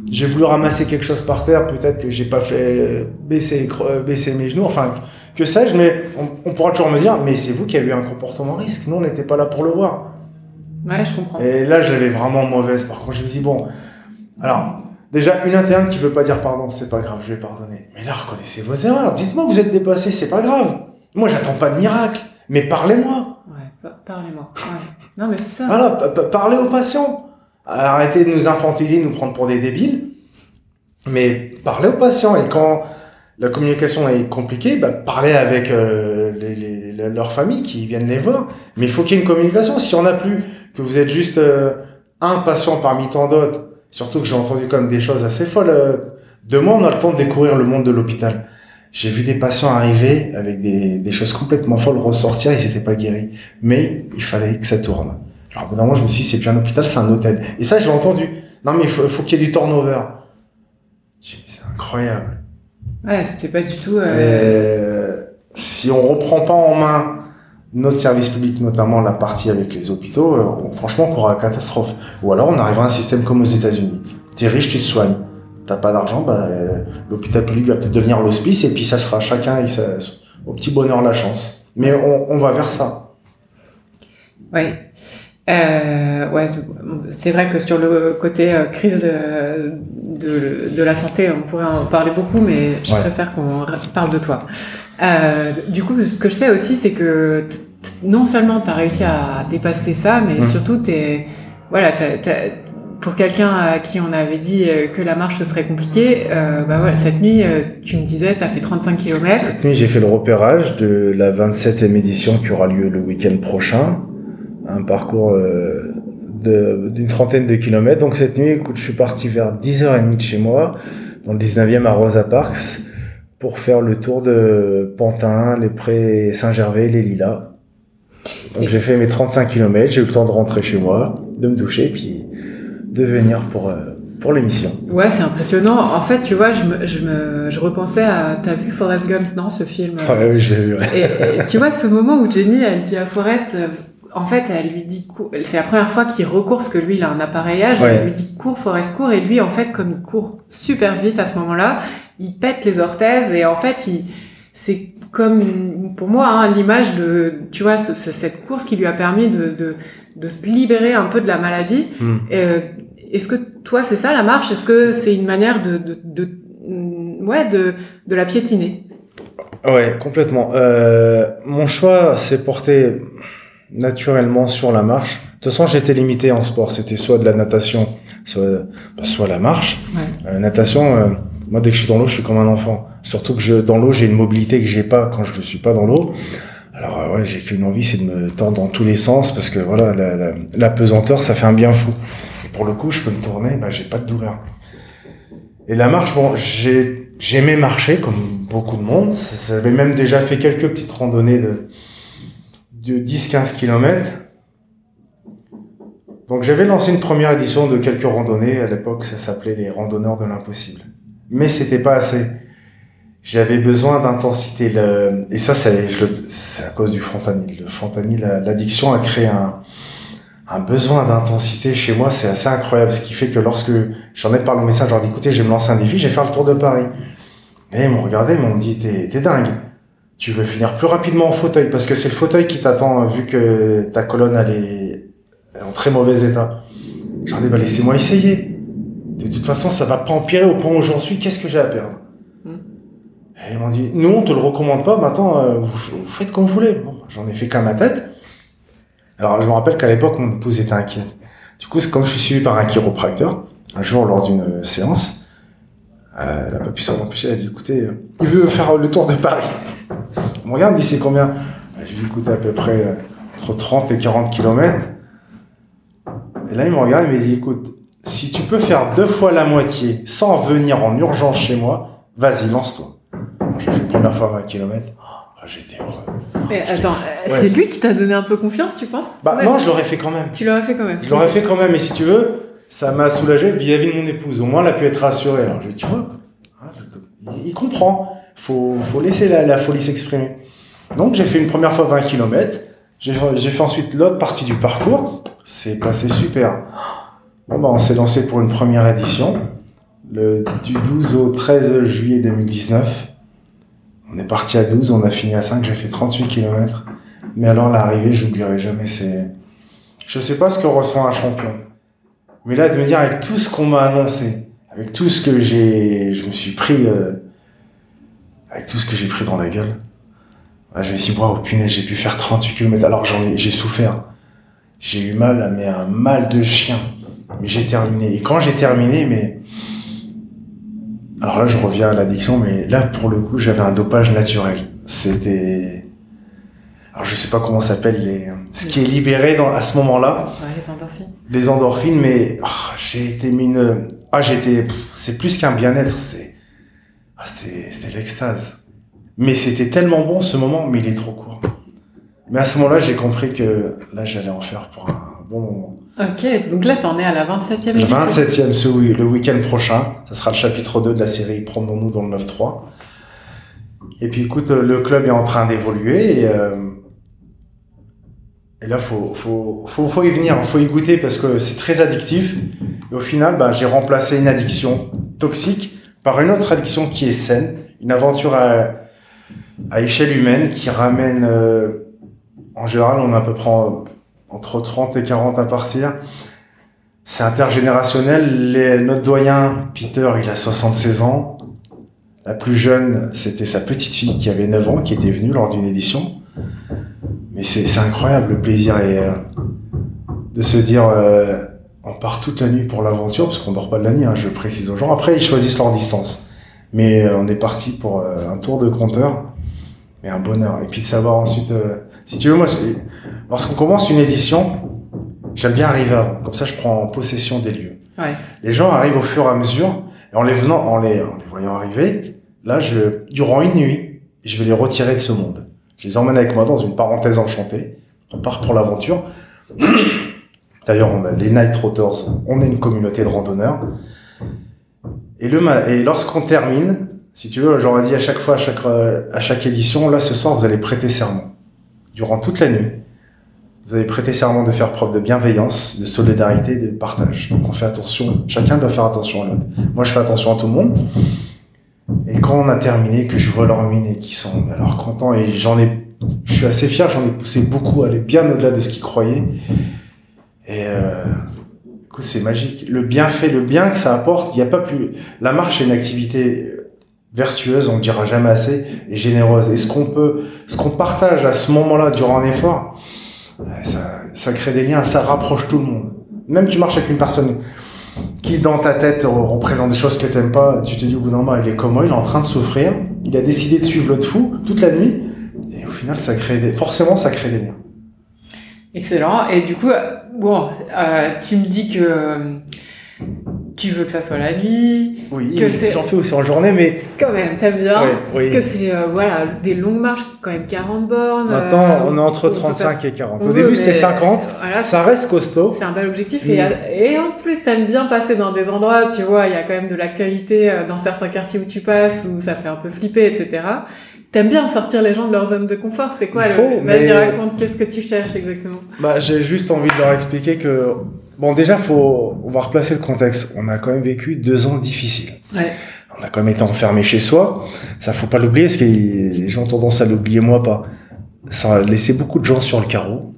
j'ai voulu ramasser quelque chose par terre, peut-être que j'ai pas fait baisser baisser mes genoux, enfin que sais-je, mais on, pourra toujours me dire, mais c'est vous qui avez eu un comportement risque, nous on n'était pas là pour le voir. Ouais, je comprends. Et là, je l'avais vraiment mauvaise. Par contre, je me dis bon, alors Déjà, une interne qui veut pas dire pardon, c'est pas grave, je vais pardonner. Mais là, reconnaissez vos erreurs. Dites-moi, vous êtes dépassé, c'est pas grave. Moi, j'attends pas de miracle. Mais parlez-moi. Ouais, parlez-moi. Non, mais c'est ça. Voilà, parlez aux patients. Arrêtez de nous infantiliser, de nous prendre pour des débiles. Mais parlez aux patients. Et quand la communication est compliquée, bah, parlez avec euh, les, les, leur famille qui viennent les voir. Mais il faut qu'il y ait une communication. Si on a plus, que vous êtes juste euh, un patient parmi tant d'autres, Surtout que j'ai entendu même des choses assez folles. Euh, de moi, on a le temps de découvrir le monde de l'hôpital. J'ai vu des patients arriver avec des, des choses complètement folles ressortir, ils n'étaient pas guéris. Mais il fallait que ça tourne. Alors, au bout d'un moment, je me suis dit, c'est plus un hôpital, c'est un hôtel. Et ça, je l'ai entendu. Non, mais il faut, faut qu'il y ait du turnover. C'est incroyable. Ouais, c'était pas du tout... Euh... si on reprend pas en main notre service public, notamment la partie avec les hôpitaux, euh, franchement, on courra à catastrophe. Ou alors, on arrivera à un système comme aux États-Unis. T'es riche, tu te soignes. T'as pas d'argent, bah, euh, l'hôpital public va peut-être devenir l'hospice, et puis ça sera chacun au petit bonheur la chance. Mais on, on va vers ça. Oui. Euh, ouais, c'est vrai que sur le côté euh, crise de, de, la santé, on pourrait en parler beaucoup, mais je préfère qu'on parle de toi. Euh, du coup, ce que je sais aussi, c'est que non seulement tu as réussi à dépasser ça, mais mmh. surtout, es, voilà, pour quelqu'un à qui on avait dit euh, que la marche serait compliqué, euh, bah voilà, cette nuit, euh, tu me disais, tu as fait 35 km. Cette nuit, j'ai fait le repérage de la 27e édition qui aura lieu le week-end prochain. Un parcours euh, d'une trentaine de kilomètres. Donc cette nuit, écoute, je suis parti vers 10h30 de chez moi, dans le 19e à Rosa Parks, pour faire le tour de Pantin, les Prés Saint-Gervais, les Lilas. Donc j'ai fait mes 35 km, j'ai eu le temps de rentrer chez moi, de me doucher, puis de venir pour, euh, pour l'émission. Ouais, c'est impressionnant. En fait, tu vois, je, me, je, me, je repensais à. T'as vu Forrest Gump, non, ce film? Ouais, oui, j'ai vu. ouais. et, et tu vois, ce moment où Jenny, elle dit à Forrest, euh, en fait, elle lui dit, c'est la première fois qu'il recourt, parce que lui, il a un appareillage, Ouais. elle lui dit cours, Forrest, cours, et lui, en fait, comme il court super vite à ce moment-là, il pète les orthèses, et en fait, il, c'est comme, une- pour moi, hein, l'image de, tu vois, ce- ce- cette course qui lui a permis de, de, de se libérer un peu de la maladie. Hmm. Euh, Est-ce que toi, c'est ça la marche? Est-ce que c'est une manière de, de, de, mm, ouais, de, de la piétiner? Ouais, complètement. Euh, mon choix s'est porté naturellement sur la marche. De toute façon, j'étais limité en sport. C'était soit de la natation, soit, bah, soit la marche. Ouais. Euh, natation, euh, moi, dès que je suis dans l'eau, je suis comme un enfant. Surtout que je, dans l'eau, j'ai une mobilité que j'ai pas quand je ne suis pas dans l'eau. Alors, euh, ouais, j'ai qu'une envie, c'est de me tordre dans tous les sens parce que voilà, la, la, la pesanteur, ça fait un bien fou. Et pour le coup, je peux me tourner, bah, j'ai pas de douleur. Et la marche, bon, j'ai, j'aimais marcher comme beaucoup de monde. J'avais même déjà fait quelques petites randonnées de, de 10-15 kilomètres. Donc j'avais lancé une première édition de quelques randonnées. À l'époque, ça s'appelait les randonneurs de l'impossible. Mais c'était pas assez. J'avais besoin d'intensité. Et ça, c'est, à cause du fentanyl. Le fentanyl, la- l'addiction a créé un, besoin d'intensité chez moi. C'est assez incroyable. Ce qui fait que lorsque j'en ai parlé au médecin, je leur ai écoutez, je vais me lancer un défi, je vais faire le tour de Paris. Et ils m'ont regardé, ils m'ont dit, t'es dingue. Tu veux finir plus rapidement en fauteuil parce que c'est le fauteuil qui t'attend vu que ta colonne elle est en très mauvais état. Je leur ai dit, bah, laissez-moi essayer. De toute façon, ça va pas empirer au point où j'en suis. Qu'est-ce que j'ai à perdre Mm. Et ils m'ont dit, nous, on te le recommande pas. Maintenant, euh, vous, vous faites comme vous voulez. Bon, j'en ai fait qu'à ma tête. Alors, je me rappelle qu'à l'époque, mon épouse était inquiète. Du coup, c'est comme je suis suivi par un chiropracteur, un jour lors d'une euh, séance, euh, elle n'a pas pu s'en empêcher. Elle a dit, écoutez, euh, il veut faire le tour de Paris. On me regarde, dit, c'est combien Euh, Je lui ai dit, écoutez, à peu près entre 30 et 40 kilomètres. Et là, il me regarde, il me dit, écoute, si tu peux faire deux fois la moitié sans venir en urgence chez moi, vas-y, lance-toi. J'ai fait une première fois 20 km. J'étais heureux. Mais attends, Ouais. c'est lui qui t'a donné un peu confiance, tu penses? Bah Ouais. non, je l'aurais fait quand même. Tu l'aurais fait quand même. Je l'aurais fait quand même, et si tu veux, ça m'a soulagé vis-à-vis de mon épouse. Au moins, elle a pu être rassurée. Alors, je lui ai dit, tu vois, hein, il, comprend. Faut, faut laisser la, la folie s'exprimer. Donc, j'ai fait une première fois 20 km. J'ai fait j'ai fait ensuite l'autre partie du parcours. C'est passé super. Bon, bah, on s'est lancé pour une première édition. Le, du 12 au 13 juillet 2019. On est parti à 12, on a fini à 5, j'ai fait 38 km. Mais alors, l'arrivée, j'oublierai jamais, c'est, je sais pas ce que ressent un champion. Mais là, de me dire avec tout ce qu'on m'a annoncé, avec tout ce que j'ai, je me suis pris, euh, avec tout ce que j'ai pris dans la gueule, je me suis dit, waouh, punaise, j'ai pu faire 38 km. Alors j'en ai, j'ai souffert. J'ai eu mal, mais un mal de chien. Mais j'ai terminé. Et quand j'ai terminé, mais, alors là, je reviens à l'addiction, mais là, pour le coup, j'avais un dopage naturel. C'était, alors je sais pas comment s'appelle les, ce qui est libéré dans, à ce moment-là Ouais, les endorphines. des endorphines, mais oh, j'ai été mine. Ah, j'ai été. pff, C'est plus qu'un bien-être, c'est. Ah, c'était, c'était l'extase. Mais c'était tellement bon ce moment, mais il est trop court. Mais à ce moment-là, j'ai compris que là, j'allais en faire pour un bon moment. Ok, donc là, t'en es à la 27e Le édition. 27e, ce, oui, le week-end prochain, ça sera le chapitre 2 de la série Promenons-nous dans le 9-3. Et puis écoute, le club est en train d'évoluer et, euh, et là, faut, faut, faut, faut y venir, faut y goûter parce que c'est très addictif. Et au final, bah, j'ai remplacé une addiction toxique par une autre addiction qui est saine, une aventure à, à échelle humaine qui ramène, euh, en général, on a à peu près entre 30 et 40 à partir. C'est intergénérationnel. Les, notre doyen, Peter, il a 76 ans. La plus jeune, c'était sa petite fille qui avait 9 ans, qui était venue lors d'une édition. Mais c'est incroyable le plaisir et, euh, de se dire, euh, on part toute la nuit pour l'aventure, parce qu'on dort pas de la nuit, hein, je précise aux gens. Après, ils choisissent leur distance. Mais euh, on est parti pour euh, un tour de compteur, mais un bonheur. Et puis de savoir ensuite, euh, si tu veux, moi, lorsqu'on commence une édition, j'aime bien arriver avant. Comme ça, je prends possession des lieux. Ouais. Les gens arrivent au fur et à mesure, et en les venant, en les, en les voyant arriver, là, je, durant une nuit, je vais les retirer de ce monde. Je les emmène avec moi dans une parenthèse enchantée. On part pour l'aventure. D'ailleurs, on a les Night Trotters, on est une communauté de randonneurs. Et, le, et lorsqu'on termine, si tu veux, j'aurais dit à chaque fois, à chaque, à chaque édition, là, ce soir, vous allez prêter serment. Durant toute la nuit, vous allez prêter serment de faire preuve de bienveillance, de solidarité, de partage. Donc on fait attention, chacun doit faire attention à l'autre. Moi, je fais attention à tout le monde. Et quand on a terminé, que je vois leur mine et qu'ils sont alors contents, et j'en ai, je suis assez fier, j'en ai poussé beaucoup à aller bien au-delà de ce qu'ils croyaient. Et euh, c'est magique. Le bienfait, le bien que ça apporte, il n'y a pas plus. La marche est une activité vertueuse, on ne dira jamais assez, et généreuse. Et ce qu'on peut, ce qu'on partage à ce moment-là durant un effort, ça, ça crée des liens, ça rapproche tout le monde. Même tu marches avec une personne qui dans ta tête représente des choses que t'aimes pas, tu te dis au bout d'un moment il est comment, il est en train de souffrir, il a décidé de suivre l'autre fou toute la nuit, et au final ça crée des, forcément ça crée des liens. Excellent. Et du coup, bon, euh, tu me dis que tu veux que ça soit la nuit. Oui, j'en fais aussi en journée, mais. Quand même, t'aimes bien. Que c'est, euh, voilà, des longues marches, quand même 40 bornes. Maintenant, euh, on est entre 35 et 40. Au début, c'était 50. ça reste costaud. C'est un bel objectif. Et, et, en plus, t'aimes bien passer dans des endroits, tu vois, il y a quand même de l'actualité dans certains quartiers où tu passes, où ça fait un peu flipper, etc. T'aimes bien sortir les gens de leur zone de confort, c'est quoi le... Vas-y, raconte, qu'est-ce que tu cherches exactement? Bah, j'ai juste envie de leur expliquer que, bon, déjà, faut, on va replacer le contexte. On a quand même vécu deux ans difficiles. Ouais. On a quand même été enfermé chez soi. Ça, faut pas l'oublier, parce que les gens ont tendance à l'oublier, moi pas. Ça a laissé beaucoup de gens sur le carreau.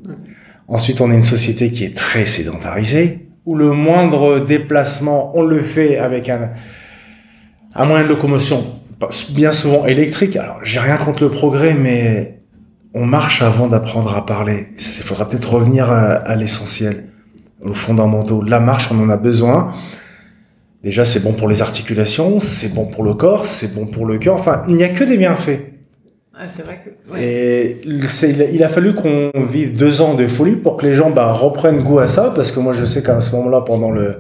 Ensuite, on est une société qui est très sédentarisée, où le moindre déplacement, on le fait avec un, un moyen de locomotion bien souvent électrique. Alors, j'ai rien contre le progrès, mais on marche avant d'apprendre à parler. Il faudra peut-être revenir à, l'essentiel, aux fondamentaux. La marche, on en a besoin. Déjà, c'est bon pour les articulations, c'est bon pour le corps, c'est bon pour le cœur. Enfin, il n'y a que des bienfaits. Ah, c'est vrai que. Et il a fallu qu'on vive deux ans de folie pour que les gens bah, reprennent goût à ça, parce que moi, je sais qu'à ce moment-là, pendant le,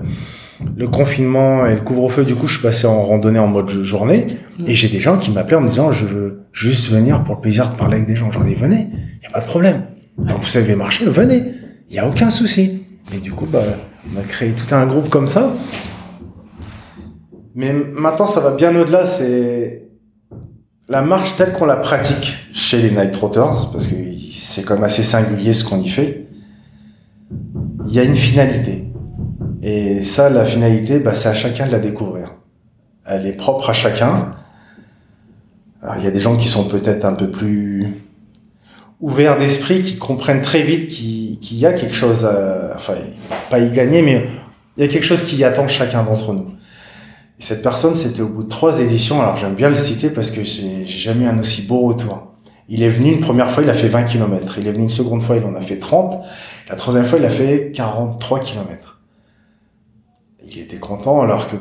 le confinement et le couvre-feu, du coup, je suis passé en randonnée en mode journée. Et j'ai des gens qui m'appelaient en me disant, je veux juste venir pour le plaisir de parler avec des gens. J'en ai venez, il y a pas de problème. Donc vous savez marcher, venez. Il y a aucun souci. Et du coup, bah, on a créé tout un groupe comme ça. Mais maintenant, ça va bien au-delà. C'est la marche telle qu'on la pratique chez les Night Trotters, parce que c'est quand même assez singulier ce qu'on y fait. Il y a une finalité et ça, la finalité, bah, c'est à chacun de la découvrir. Elle est propre à chacun. Il y a des gens qui sont peut-être un peu plus ouverts d'esprit, qui comprennent très vite qu'il y a quelque chose à, enfin, pas y gagner, mais il y a quelque chose qui attend chacun d'entre nous. Et cette personne, c'était au bout de trois éditions. Alors, j'aime bien le citer parce que j'ai jamais un aussi beau retour. Il est venu une première fois, il a fait 20 km. Il est venu une seconde fois, il en a fait 30. La troisième fois, il a fait 43 km il était content alors que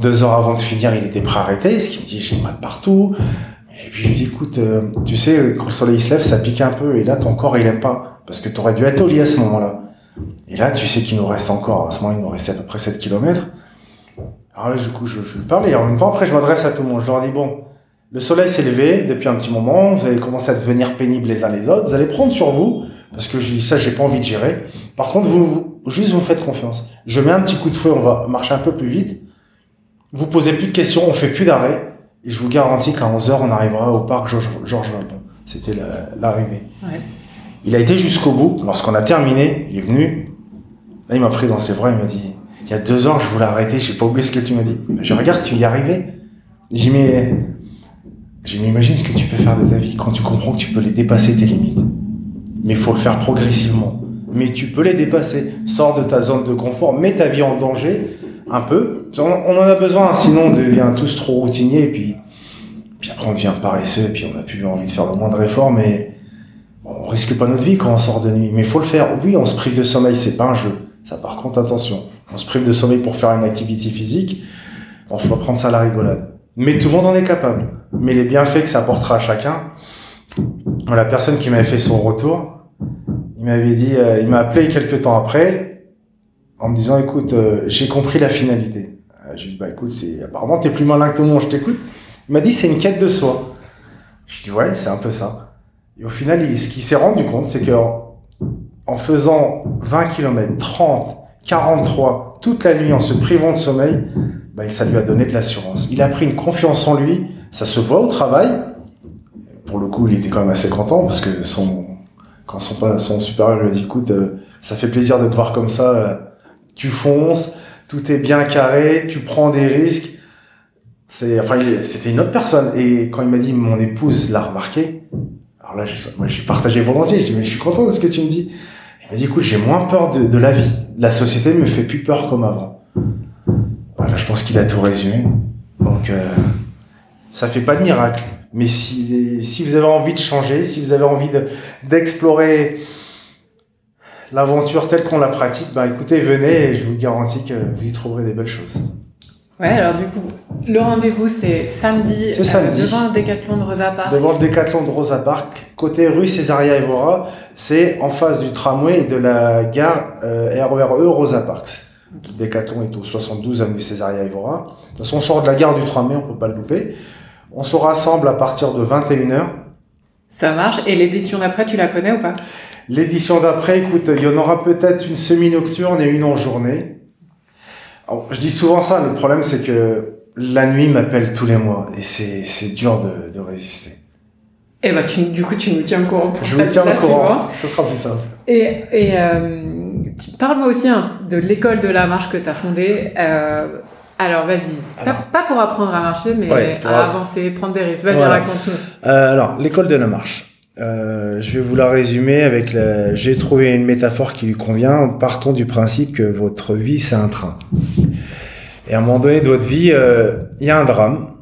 deux heures avant de finir, il était prêt à arrêter. Ce qui me dit j'ai mal partout. Et puis je lui dis écoute, euh, tu sais quand le soleil se lève, ça pique un peu et là ton corps il aime pas parce que tu aurais dû être au lit à ce moment-là. Et là tu sais qu'il nous reste encore à ce moment il nous restait à peu près 7 km. Alors là du coup je, lui parle et en même temps après je m'adresse à tout le monde. Je leur dis bon, le soleil s'est levé depuis un petit moment, vous allez commencer à devenir pénibles les uns les autres, vous allez prendre sur vous parce que je dis ça j'ai pas envie de gérer. Par contre vous juste vous faites confiance. Je mets un petit coup de feu, on va marcher un peu plus vite. Vous posez plus de questions, on fait plus d'arrêt. Et je vous garantis qu'à 11h, on arrivera au parc Georges Valdon. C'était l'arrivée. Il a été jusqu'au bout. Lorsqu'on a terminé, il est venu. Là, il m'a pris dans ses bras, il m'a dit, il y a deux heures, je voulais arrêter, j'ai pas oublié ce que tu m'as dit. Je regarde, tu y es arrivé. J'ai mis, j'ai imagine ce que tu peux faire de ta vie quand tu comprends que tu peux les dépasser tes limites. Mais il faut le faire progressivement mais tu peux les dépasser. Sors de ta zone de confort, mets ta vie en danger un peu. On, en a besoin, sinon on devient tous trop routinier, et puis, puis après on devient paresseux, et puis on n'a plus envie de faire le moindre effort, mais on risque pas notre vie quand on sort de nuit. Mais faut le faire. Oui, on se prive de sommeil, c'est pas un jeu. Ça, par contre, attention. On se prive de sommeil pour faire une activité physique. On faut prendre ça à la rigolade. Mais tout le monde en est capable. Mais les bienfaits que ça apportera à chacun. La personne qui m'avait fait son retour, il m'avait dit, euh, il m'a appelé quelques temps après, en me disant, écoute, euh, j'ai compris la finalité. Euh, je lui bah écoute, c'est, apparemment t'es plus malin que tout le monde, je t'écoute. Il m'a dit, c'est une quête de soi. Je dis, ouais, c'est un peu ça. Et au final, ce qu'il s'est rendu compte, c'est que en faisant 20 km, 30, 43, toute la nuit en se privant de sommeil, bah, ça lui a donné de l'assurance. Il a pris une confiance en lui, ça se voit au travail. Pour le coup, il était quand même assez content parce que son, quand son, son supérieur lui a dit, écoute, euh, ça fait plaisir de te voir comme ça, tu fonces, tout est bien carré, tu prends des risques. C'est, enfin, c'était une autre personne. Et quand il m'a dit, mon épouse l'a remarqué, alors là, moi, j'ai partagé volontiers. Je mais je suis content de ce que tu me dis. Il m'a dit, écoute, j'ai moins peur de, de la vie. La société me fait plus peur comme avant. Voilà, je pense qu'il a tout résumé. Donc, euh, ça fait pas de miracle. Mais si, si vous avez envie de changer, si vous avez envie d'explorer l'aventure telle qu'on la pratique, bah écoutez, venez et je vous garantis que vous y trouverez des belles choses. Ouais, alors du coup, le rendez-vous c'est samedi, Ce samedi. Euh, devant le décathlon de Rosa Parks. Devant le décathlon de Rosa Parks, côté rue Césaria Evora, c'est en face du tramway et de la gare euh, RERE Rosa Parks. Le décathlon est au 72 avenue Césaria Evora. De toute façon, on sort de la gare du tramway, on peut pas le louper. On se rassemble à partir de 21h. Ça marche. Et l'édition d'après, tu la connais ou pas? L'édition d'après, écoute, il y en aura peut-être une semi-nocturne et une en journée. Alors, je dis souvent ça, le problème c'est que la nuit m'appelle tous les mois et c'est, c'est dur de, de résister. Et bah, tu, du coup, tu nous tiens au courant pour Je vous tiens au courant, ça sera plus simple. Et, et euh, parle-moi aussi hein, de l'école de la marche que tu as fondée. Euh, alors, vas-y. Pas, pour apprendre à marcher, mais Ouais, à av- avancer, prendre des risques. Vas-y, Voilà. raconte-nous. Euh, alors, l'école de la marche. Euh, je vais vous la résumer avec la... J'ai trouvé une métaphore qui lui convient. Partons du principe que votre vie, c'est un train. Et à un moment donné de votre vie, euh, il y a un drame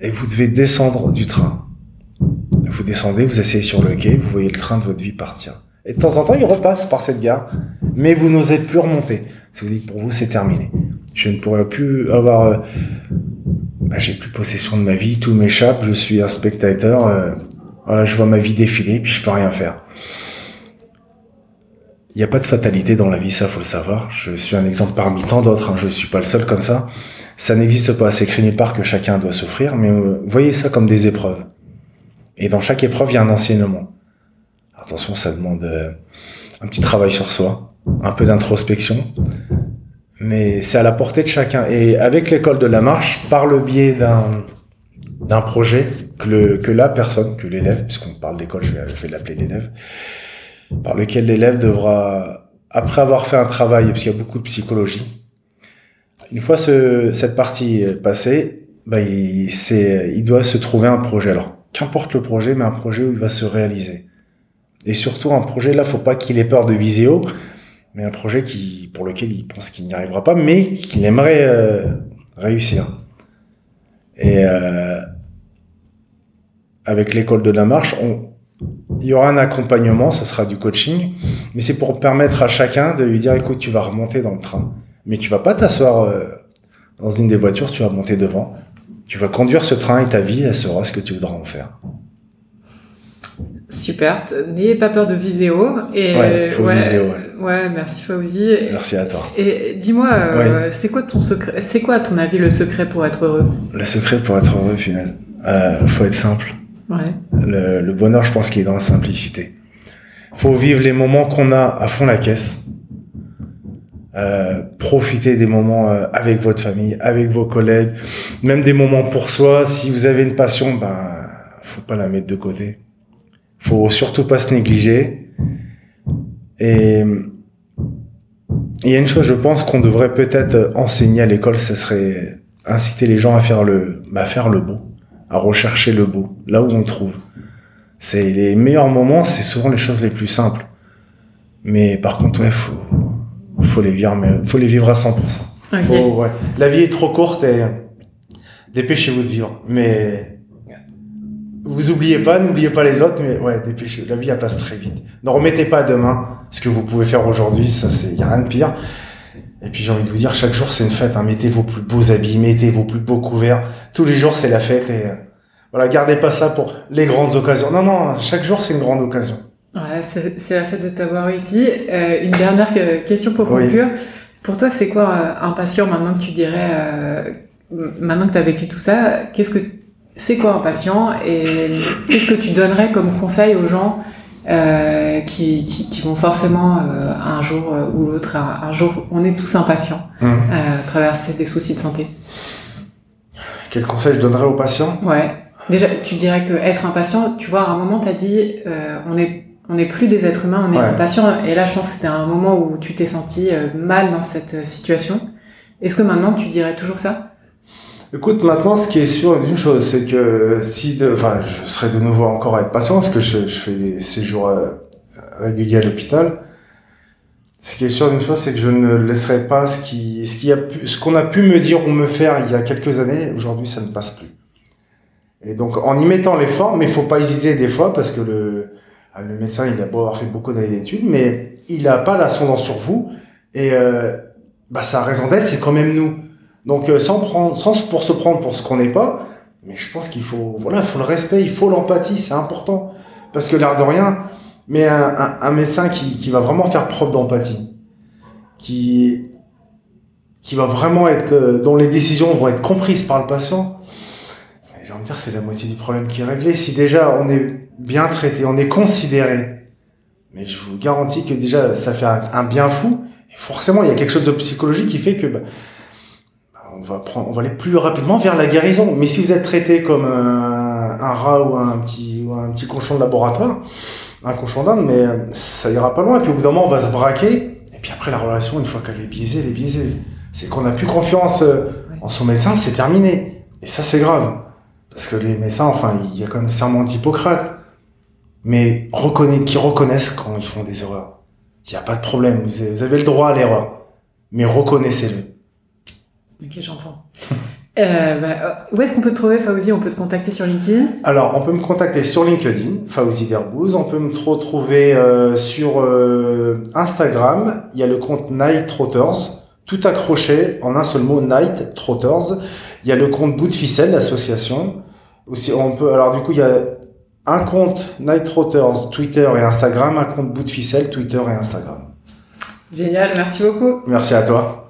et vous devez descendre du train. Vous descendez, vous asseyez sur le quai, vous voyez le train de votre vie partir. Et de temps en temps, il repasse par cette gare, mais vous n'osez plus remonter. Si vous dites pour vous, c'est terminé. Je ne pourrai plus avoir... euh, bah, j'ai plus possession de ma vie, tout m'échappe, je suis un spectateur. Je vois ma vie défiler, puis je peux rien faire. Il n'y a pas de fatalité dans la vie, ça faut le savoir. Je suis un exemple parmi tant d'autres, hein, je suis pas le seul comme ça. Ça n'existe pas, c'est écrit nulle que chacun doit souffrir, mais euh, voyez ça comme des épreuves. Et dans chaque épreuve, il y a un enseignement. Attention, ça demande euh, un petit travail sur soi, un peu d'introspection, mais c'est à la portée de chacun. Et avec l'école de la marche, par le biais d'un projet que, le, que la personne, que l'élève, puisqu'on parle d'école, je vais, l'appeler l'élève, par lequel l'élève devra, après avoir fait un travail, parce qu'il y a beaucoup de psychologie, une fois ce, cette partie passée, bah, il, il doit se trouver un projet. Alors, qu'importe le projet, mais un projet où il va se réaliser. Et surtout, un projet, là, faut pas qu'il ait peur de viséo, mais un projet qui, pour lequel il pense qu'il n'y arrivera pas, mais qu'il aimerait euh, réussir. Et euh, avec l'école de la marche, on, il y aura un accompagnement, ce sera du coaching, mais c'est pour permettre à chacun de lui dire, écoute, tu vas remonter dans le train, mais tu vas pas t'asseoir euh, dans une des voitures, tu vas monter devant, tu vas conduire ce train et ta vie, elle sera ce que tu voudras en faire. Super. N'ayez pas peur de Viséo. Et, Ouais, faut Viséo, ouais. ouais, merci Fauzi. Merci à toi. et dis-moi, euh, c'est quoi ton secret C'est quoi, à ton avis, le secret pour être heureux? Le secret pour être heureux, punaise, euh, faut être simple. Le bonheur, je pense qu'il est dans la simplicité. Faut vivre les moments qu'on a à fond la caisse. Euh, profiter des moments euh, avec votre famille, avec vos collègues, même des moments pour soi. Si vous avez une passion, ben, faut pas la mettre de côté. Faut surtout pas se négliger. Et il y a une chose, je pense qu'on devrait peut-être enseigner à l'école, ce serait inciter les gens à faire le, bah, faire le beau à rechercher le beau, là où on le trouve. C'est les meilleurs moments, c'est souvent les choses les plus simples. Mais par contre, ouais, faut, faut les vivre, mais faut les vivre à 100%. Ok. Faut, ouais. La vie est trop courte et dépêchez-vous de vivre. Mais vous oubliez pas, n'oubliez pas les autres, mais ouais, dépêchez. La vie, elle passe très vite. Ne remettez pas à demain ce que vous pouvez faire aujourd'hui, ça, c'est, y a rien de pire. Et puis, j'ai envie de vous dire, chaque jour, c'est une fête, hein. Mettez vos plus beaux habits, mettez vos plus beaux couverts. Tous les jours, c'est la fête et, euh, voilà, gardez pas ça pour les grandes occasions. Non, non, chaque jour, c'est une grande occasion. Ouais, c'est la fête de t'avoir ici. Euh, une dernière question pour conclure. Pour toi, c'est quoi euh, un patient maintenant que tu dirais, euh, maintenant que tu as vécu tout ça, qu'est-ce que c'est quoi un patient et qu'est-ce que tu donnerais comme conseil aux gens euh, qui, qui, qui, vont forcément euh, un jour euh, ou l'autre, un, un, jour, on est tous impatients, mmh. euh, traverser des soucis de santé. Quel conseil je donnerais aux patients? Ouais. Déjà, tu dirais que être un patient, tu vois, à un moment, tu as dit, on est on n'est plus des êtres humains, on est ouais. des patients. Et là, je pense que c'était un moment où tu t'es senti mal dans cette situation. Est-ce que maintenant, tu dirais toujours ça? Écoute, maintenant, ce qui est sûr d'une chose, c'est que si, de, enfin, je serai de nouveau encore à être patient parce que je, je fais des séjours euh, réguliers à l'hôpital. Ce qui est sûr d'une chose, c'est que je ne laisserai pas ce qui, ce qu'on a pu me dire ou me faire il y a quelques années. Aujourd'hui, ça ne passe plus. Et donc, en y mettant l'effort, mais il faut pas hésiter des fois parce que le, ah, le médecin, il a beau avoir fait beaucoup d'années d'études, mais il n'a pas l'ascendance sur vous. Et euh, bah, sa raison d'être, c'est quand même nous. Donc euh, sans prendre, sans pour se prendre pour ce qu'on n'est pas, mais je pense qu'il faut, voilà, il faut le respect, il faut l'empathie, c'est important. Parce que l'air de rien, mais un, un, médecin qui, qui va vraiment faire preuve d'empathie, qui, qui va vraiment être, euh, dont les décisions vont être comprises par le patient, j'ai envie de dire, c'est la moitié du problème qui est réglé. Si déjà on est bien traité, on est considéré, mais je vous garantis que déjà ça fait un, un bien fou. Et forcément, il y a quelque chose de psychologique qui fait que bah, on va prendre, on va aller plus rapidement vers la guérison. Mais si vous êtes traité comme un, un rat ou un petit, ou un petit cochon de laboratoire, un cochon d'Inde, mais ça ira pas loin. Et puis au bout d'un moment, on va se braquer. Et puis après, la relation, une fois qu'elle est biaisée, elle est biaisée. C'est qu'on n'a plus confiance en son médecin, c'est terminé. Et ça, c'est grave. Parce que les médecins, enfin, il y a quand même le serment d'Hippocrate. Mais reconnaît, qui reconnaissent quand ils font des erreurs. Il n'y a pas de problème. Vous avez le droit à l'erreur. Mais reconnaissez-le. Ok, j'entends. euh, bah, où est-ce qu'on peut te trouver, Fauzi? On peut te contacter sur LinkedIn? Alors, on peut me contacter sur LinkedIn, Fauzi Derbouze. On peut me retrouver euh, sur euh, Instagram. Il y a le compte Night Trotters, tout accroché en un seul mot, Night Trotters. Il y a le compte Bout de Ficelle, l'association. Aussi, on peut. Alors, du coup, il y a un compte Night Trotters, Twitter et Instagram, un compte Bout de Ficelle, Twitter et Instagram. Génial, merci beaucoup. Merci à toi.